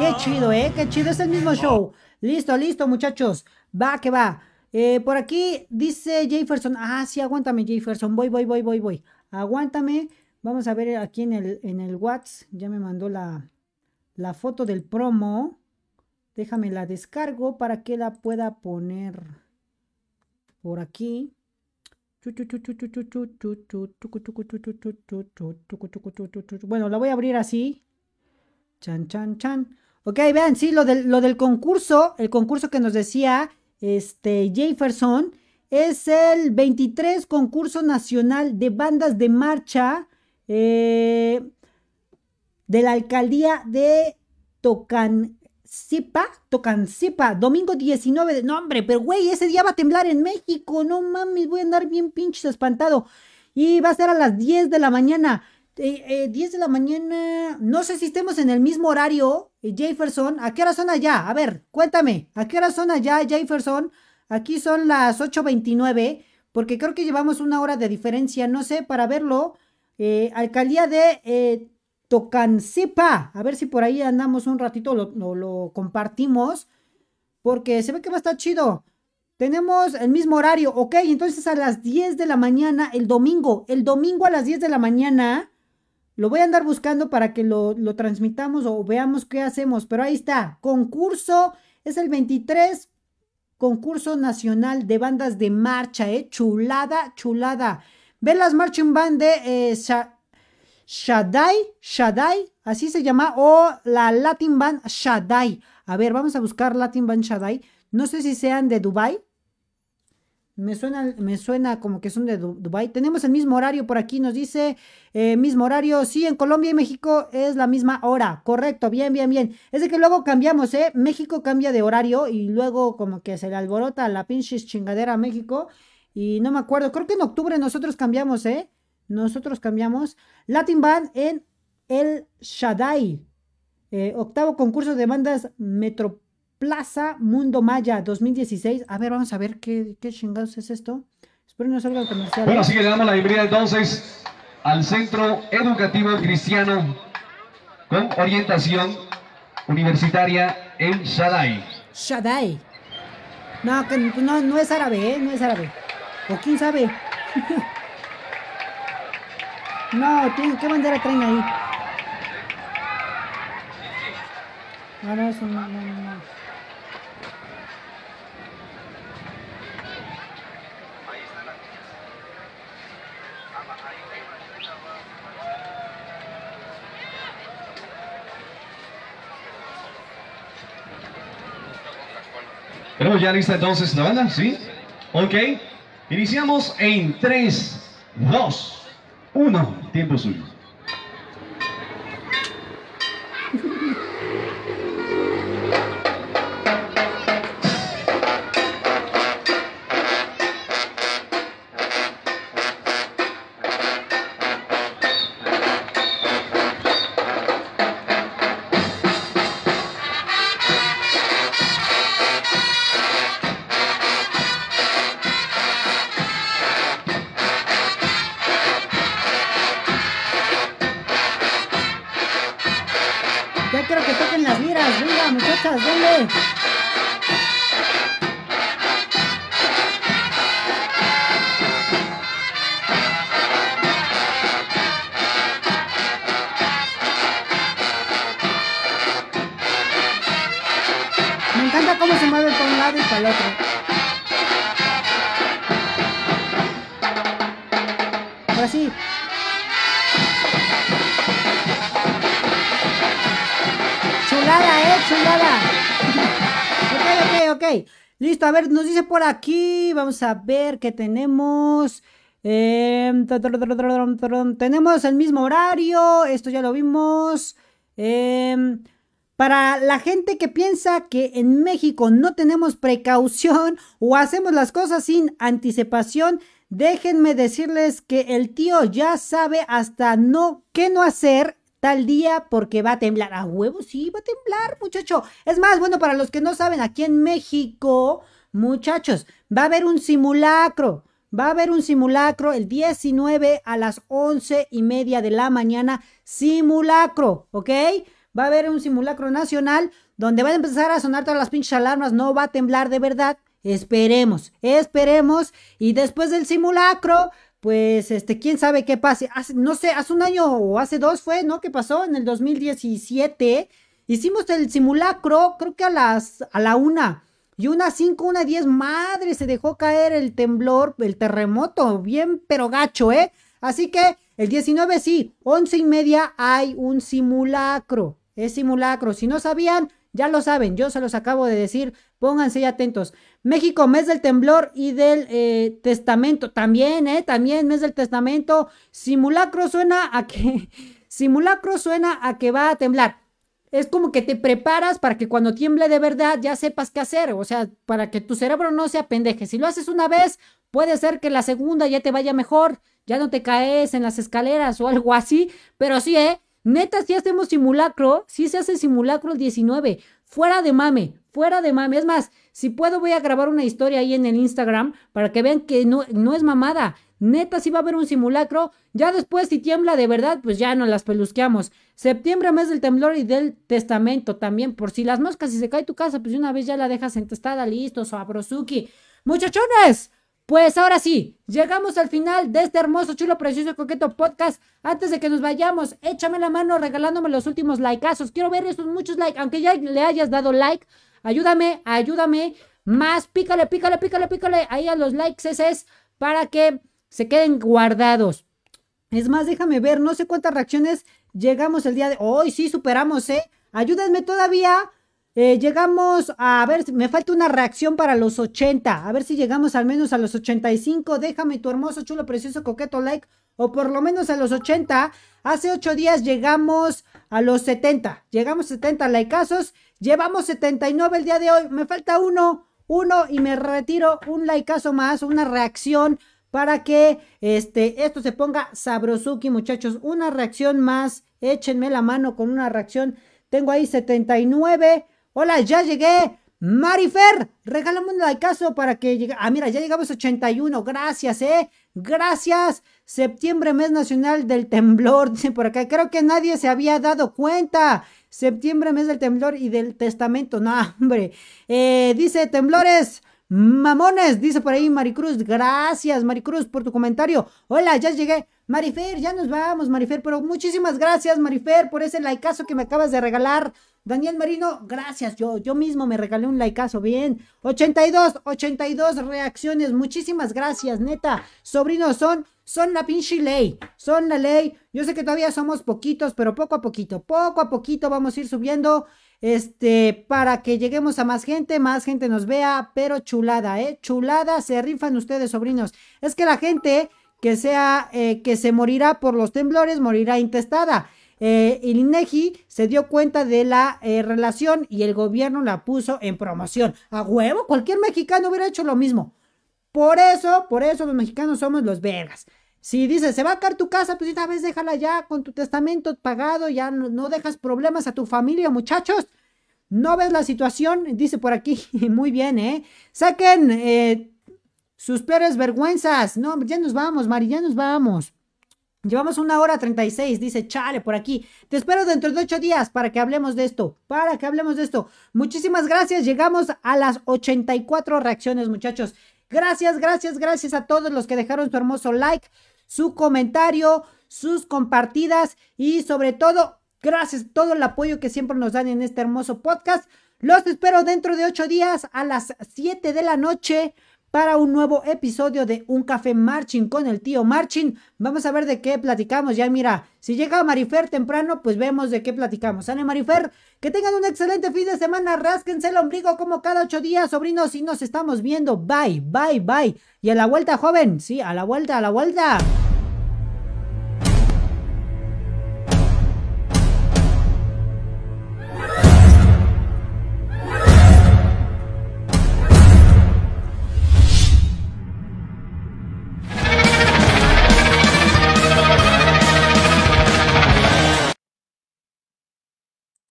Qué chido, ¿eh? Qué chido, es el mismo show. Listo, listo, muchachos. Va, que va. Eh, por aquí dice Jefferson. Ah, sí, aguántame, Jefferson. Voy, voy, voy, voy, voy. Aguántame. Vamos a ver aquí en el, en el WhatsApp. Ya me mandó la, la foto del promo. Déjame la descargo para que la pueda poner por aquí. Bueno, la voy a abrir así. Chan, chan, chan. Ok, vean, sí, lo del, lo del concurso, el concurso que nos decía este Jefferson, es el 23 concurso nacional de bandas de marcha eh, de la alcaldía de Tocancipa, Tocancipa, domingo 19 de... No, hombre, pero güey, ese día va a temblar en México, no mames, voy a andar bien pinches espantado. Y va a ser a las 10 de la mañana. 10 eh, de la mañana. No sé si estemos en el mismo horario, eh, Jefferson. ¿A qué hora son allá? A ver, cuéntame. ¿A qué hora son allá, Jefferson? Aquí son las 8.29, porque creo que llevamos una hora de diferencia. No sé, para verlo. Eh, alcaldía de Tocancipa. A ver si por ahí andamos un ratito, lo, lo compartimos. Porque se ve que va a estar chido. Tenemos el mismo horario, ok, entonces a las 10 de la mañana, el domingo, el domingo a las 10 de la mañana, lo voy a andar buscando para que lo, transmitamos o veamos qué hacemos. Pero ahí está. Concurso. Es el 23. Concurso Nacional de Bandas de Marcha, ¿eh? Chulada, chulada. Ven las Marching Band de eh, Shaddai, así se llama, o la Latin Band Shaddai. A ver, vamos a buscar Latin Band Shaddai. No sé si sean de Dubai. Me suena, me suena como que son de Dubai. Tenemos el mismo horario por aquí, nos dice eh, mismo horario. Sí, en Colombia y México es la misma hora. Correcto, bien, bien, bien. Es de que luego cambiamos, ¿eh? México cambia de horario y luego como que se le alborota la pinche chingadera a México. Y no me acuerdo, creo que en octubre nosotros cambiamos, ¿eh? Nosotros cambiamos. Latin Band en El Shaddai. Eh, octavo concurso de bandas Metro Plaza Mundo Maya 2016. A ver, vamos a ver qué, qué chingados es esto. Espero no salga comercial. Bueno, así que le damos la bienvenida entonces al Centro Educativo Cristiano con orientación universitaria en Shaddai. Shaddai. No, que no, no es árabe, ¿eh? No es árabe. O quién sabe. [laughs] no, ¿qué bandera traen ahí? No, no, no, no, no. ¿Tenemos ya lista entonces la banda? ¿Sí? Ok. Iniciamos en 3, 2, 1. Tiempo suyo. Tá, casamento. A ver, nos dice por aquí, vamos a ver qué tenemos. Em, tenemos el mismo horario, esto ya lo vimos. Em, para la gente que piensa que en México no tenemos precaución o hacemos las cosas sin anticipación, déjenme decirles que el tío ya sabe hasta no qué no hacer tal día porque va a temblar. A huevo, sí, va a temblar, muchacho. Es más, bueno, para los que no saben, aquí en México, muchachos, va a haber un simulacro. Va a haber un simulacro el 19 a las 11 y media de la mañana. Simulacro, ¿ok? Va a haber un simulacro nacional donde van a empezar a sonar todas las pinches alarmas. No va a temblar de verdad. Esperemos, esperemos. Y después del simulacro, pues, este, quién sabe qué pase. No sé, hace un año o hace dos fue, ¿no? ¿Qué pasó? En el 2017. Hicimos el simulacro, creo que a las, a la una. Y una 5, una 10, madre, se dejó caer el temblor, el terremoto, bien pero gacho, ¿eh? Así que el 19 sí, 11 y media hay un simulacro, es simulacro. Si no sabían, ya lo saben, yo se los acabo de decir, pónganse atentos. México, mes del temblor y del eh, testamento, también, ¿eh? También mes del testamento. Simulacro suena a que, [laughs] simulacro suena a que va a temblar es como que te preparas para que cuando tiemble de verdad ya sepas qué hacer, o sea, para que tu cerebro no se apendeje. Si lo haces una vez, puede ser que la segunda ya te vaya mejor, ya no te caes en las escaleras o algo así, pero sí, ¿eh? Neta, si hacemos simulacro, si se hace simulacro el 19, fuera de mame, fuera de mame. Es más, si puedo voy a grabar una historia ahí en el Instagram para que vean que no, no es mamada. Neta, si va a haber un simulacro. Ya después, si tiembla de verdad, pues ya no las pelusqueamos. Septiembre, mes del temblor y del testamento también. Por si las moscas, si se cae tu casa, pues una vez ya la dejas entestada, listo, sabrosuki. Muchachones, pues ahora sí, llegamos al final de este hermoso, chulo, precioso coqueto podcast. Antes de que nos vayamos, échame la mano regalándome los últimos likeazos. Quiero ver esos muchos likes, aunque ya le hayas dado like. Ayúdame, ayúdame. Más, pícale, pícale, pícale, pícale ahí a los likes ese para que se queden guardados. Es más, déjame ver, no sé cuántas reacciones llegamos el día de hoy. Sí, superamos, ¿eh? Ayúdenme todavía. Eh, llegamos a, ver, me falta una reacción para los 80. A ver si llegamos al menos a los 85. Déjame tu hermoso, chulo, precioso, coqueto like. O por lo menos a los 80. Hace 8 días llegamos a los 70. Llegamos a 70 likeazos. Llevamos 79 el día de hoy. Me falta uno. Uno y me retiro un likeazo más, una reacción para que este, esto se ponga sabrosuki, muchachos. Una reacción más. Échenme la mano con una reacción. Tengo ahí 79. Hola, ya llegué. Marifer, regálame un likeazo para que llegue. Ah, mira, ya llegamos a 81. Gracias, eh. Gracias. Septiembre, mes nacional del temblor. [laughs] Dice por acá. Creo que nadie se había dado cuenta. Septiembre, mes del temblor y del testamento. No, hombre. Eh, dice temblores. Mamones, dice por ahí Maricruz. Gracias, Maricruz, por tu comentario. Hola, ya llegué. Marifer, ya nos vamos, Marifer. Pero muchísimas gracias, Marifer, por ese likeazo que me acabas de regalar. Daniel Marino, gracias. Yo, yo mismo me regalé un likeazo. Bien. 82, 82 reacciones. Muchísimas gracias, neta. Sobrinos, son, son la pinche ley. Son la ley. Yo sé que todavía somos poquitos, pero poco a poquito, poco a poquito vamos a ir subiendo este, para que lleguemos a más gente, más gente nos vea, pero chulada, ¿eh? Chulada, se rifan ustedes, sobrinos. Es que la gente que sea, eh, que se morirá por los temblores, morirá intestada. Eh, el se dio cuenta de la eh, relación y el gobierno la puso en promoción. A huevo, cualquier mexicano hubiera hecho lo mismo. Por eso, por eso los mexicanos somos los vergas. Si dices, se va a caer tu casa, pues una vez déjala ya con tu testamento pagado, ya no, dejas problemas a tu familia, muchachos. ¿No ves la situación? Dice por aquí, [laughs] muy bien, ¿eh? Saquen eh, sus peores vergüenzas. No, ya nos vamos, Mari, ya nos vamos. Llevamos una hora 36, dice Chale por aquí. Te espero dentro de ocho días para que hablemos de esto. Para que hablemos de esto. Muchísimas gracias. Llegamos a las 84 reacciones, muchachos. Gracias, gracias, gracias a todos los que dejaron su hermoso like su comentario, sus compartidas y sobre todo, gracias todo el apoyo que siempre nos dan en este hermoso podcast. Los espero dentro de ocho días a las 7 de la noche para un nuevo episodio de Un Café Marching con el tío Marching. Vamos a ver de qué platicamos. Ya mira, si llega Marifer temprano, pues vemos de qué platicamos. ¿Sale Marifer? Que tengan un excelente fin de semana. Rásquense el ombligo como cada ocho días, sobrinos, y nos estamos viendo. Bye, bye, bye. Y a la vuelta, joven. Sí, a la vuelta, a la vuelta.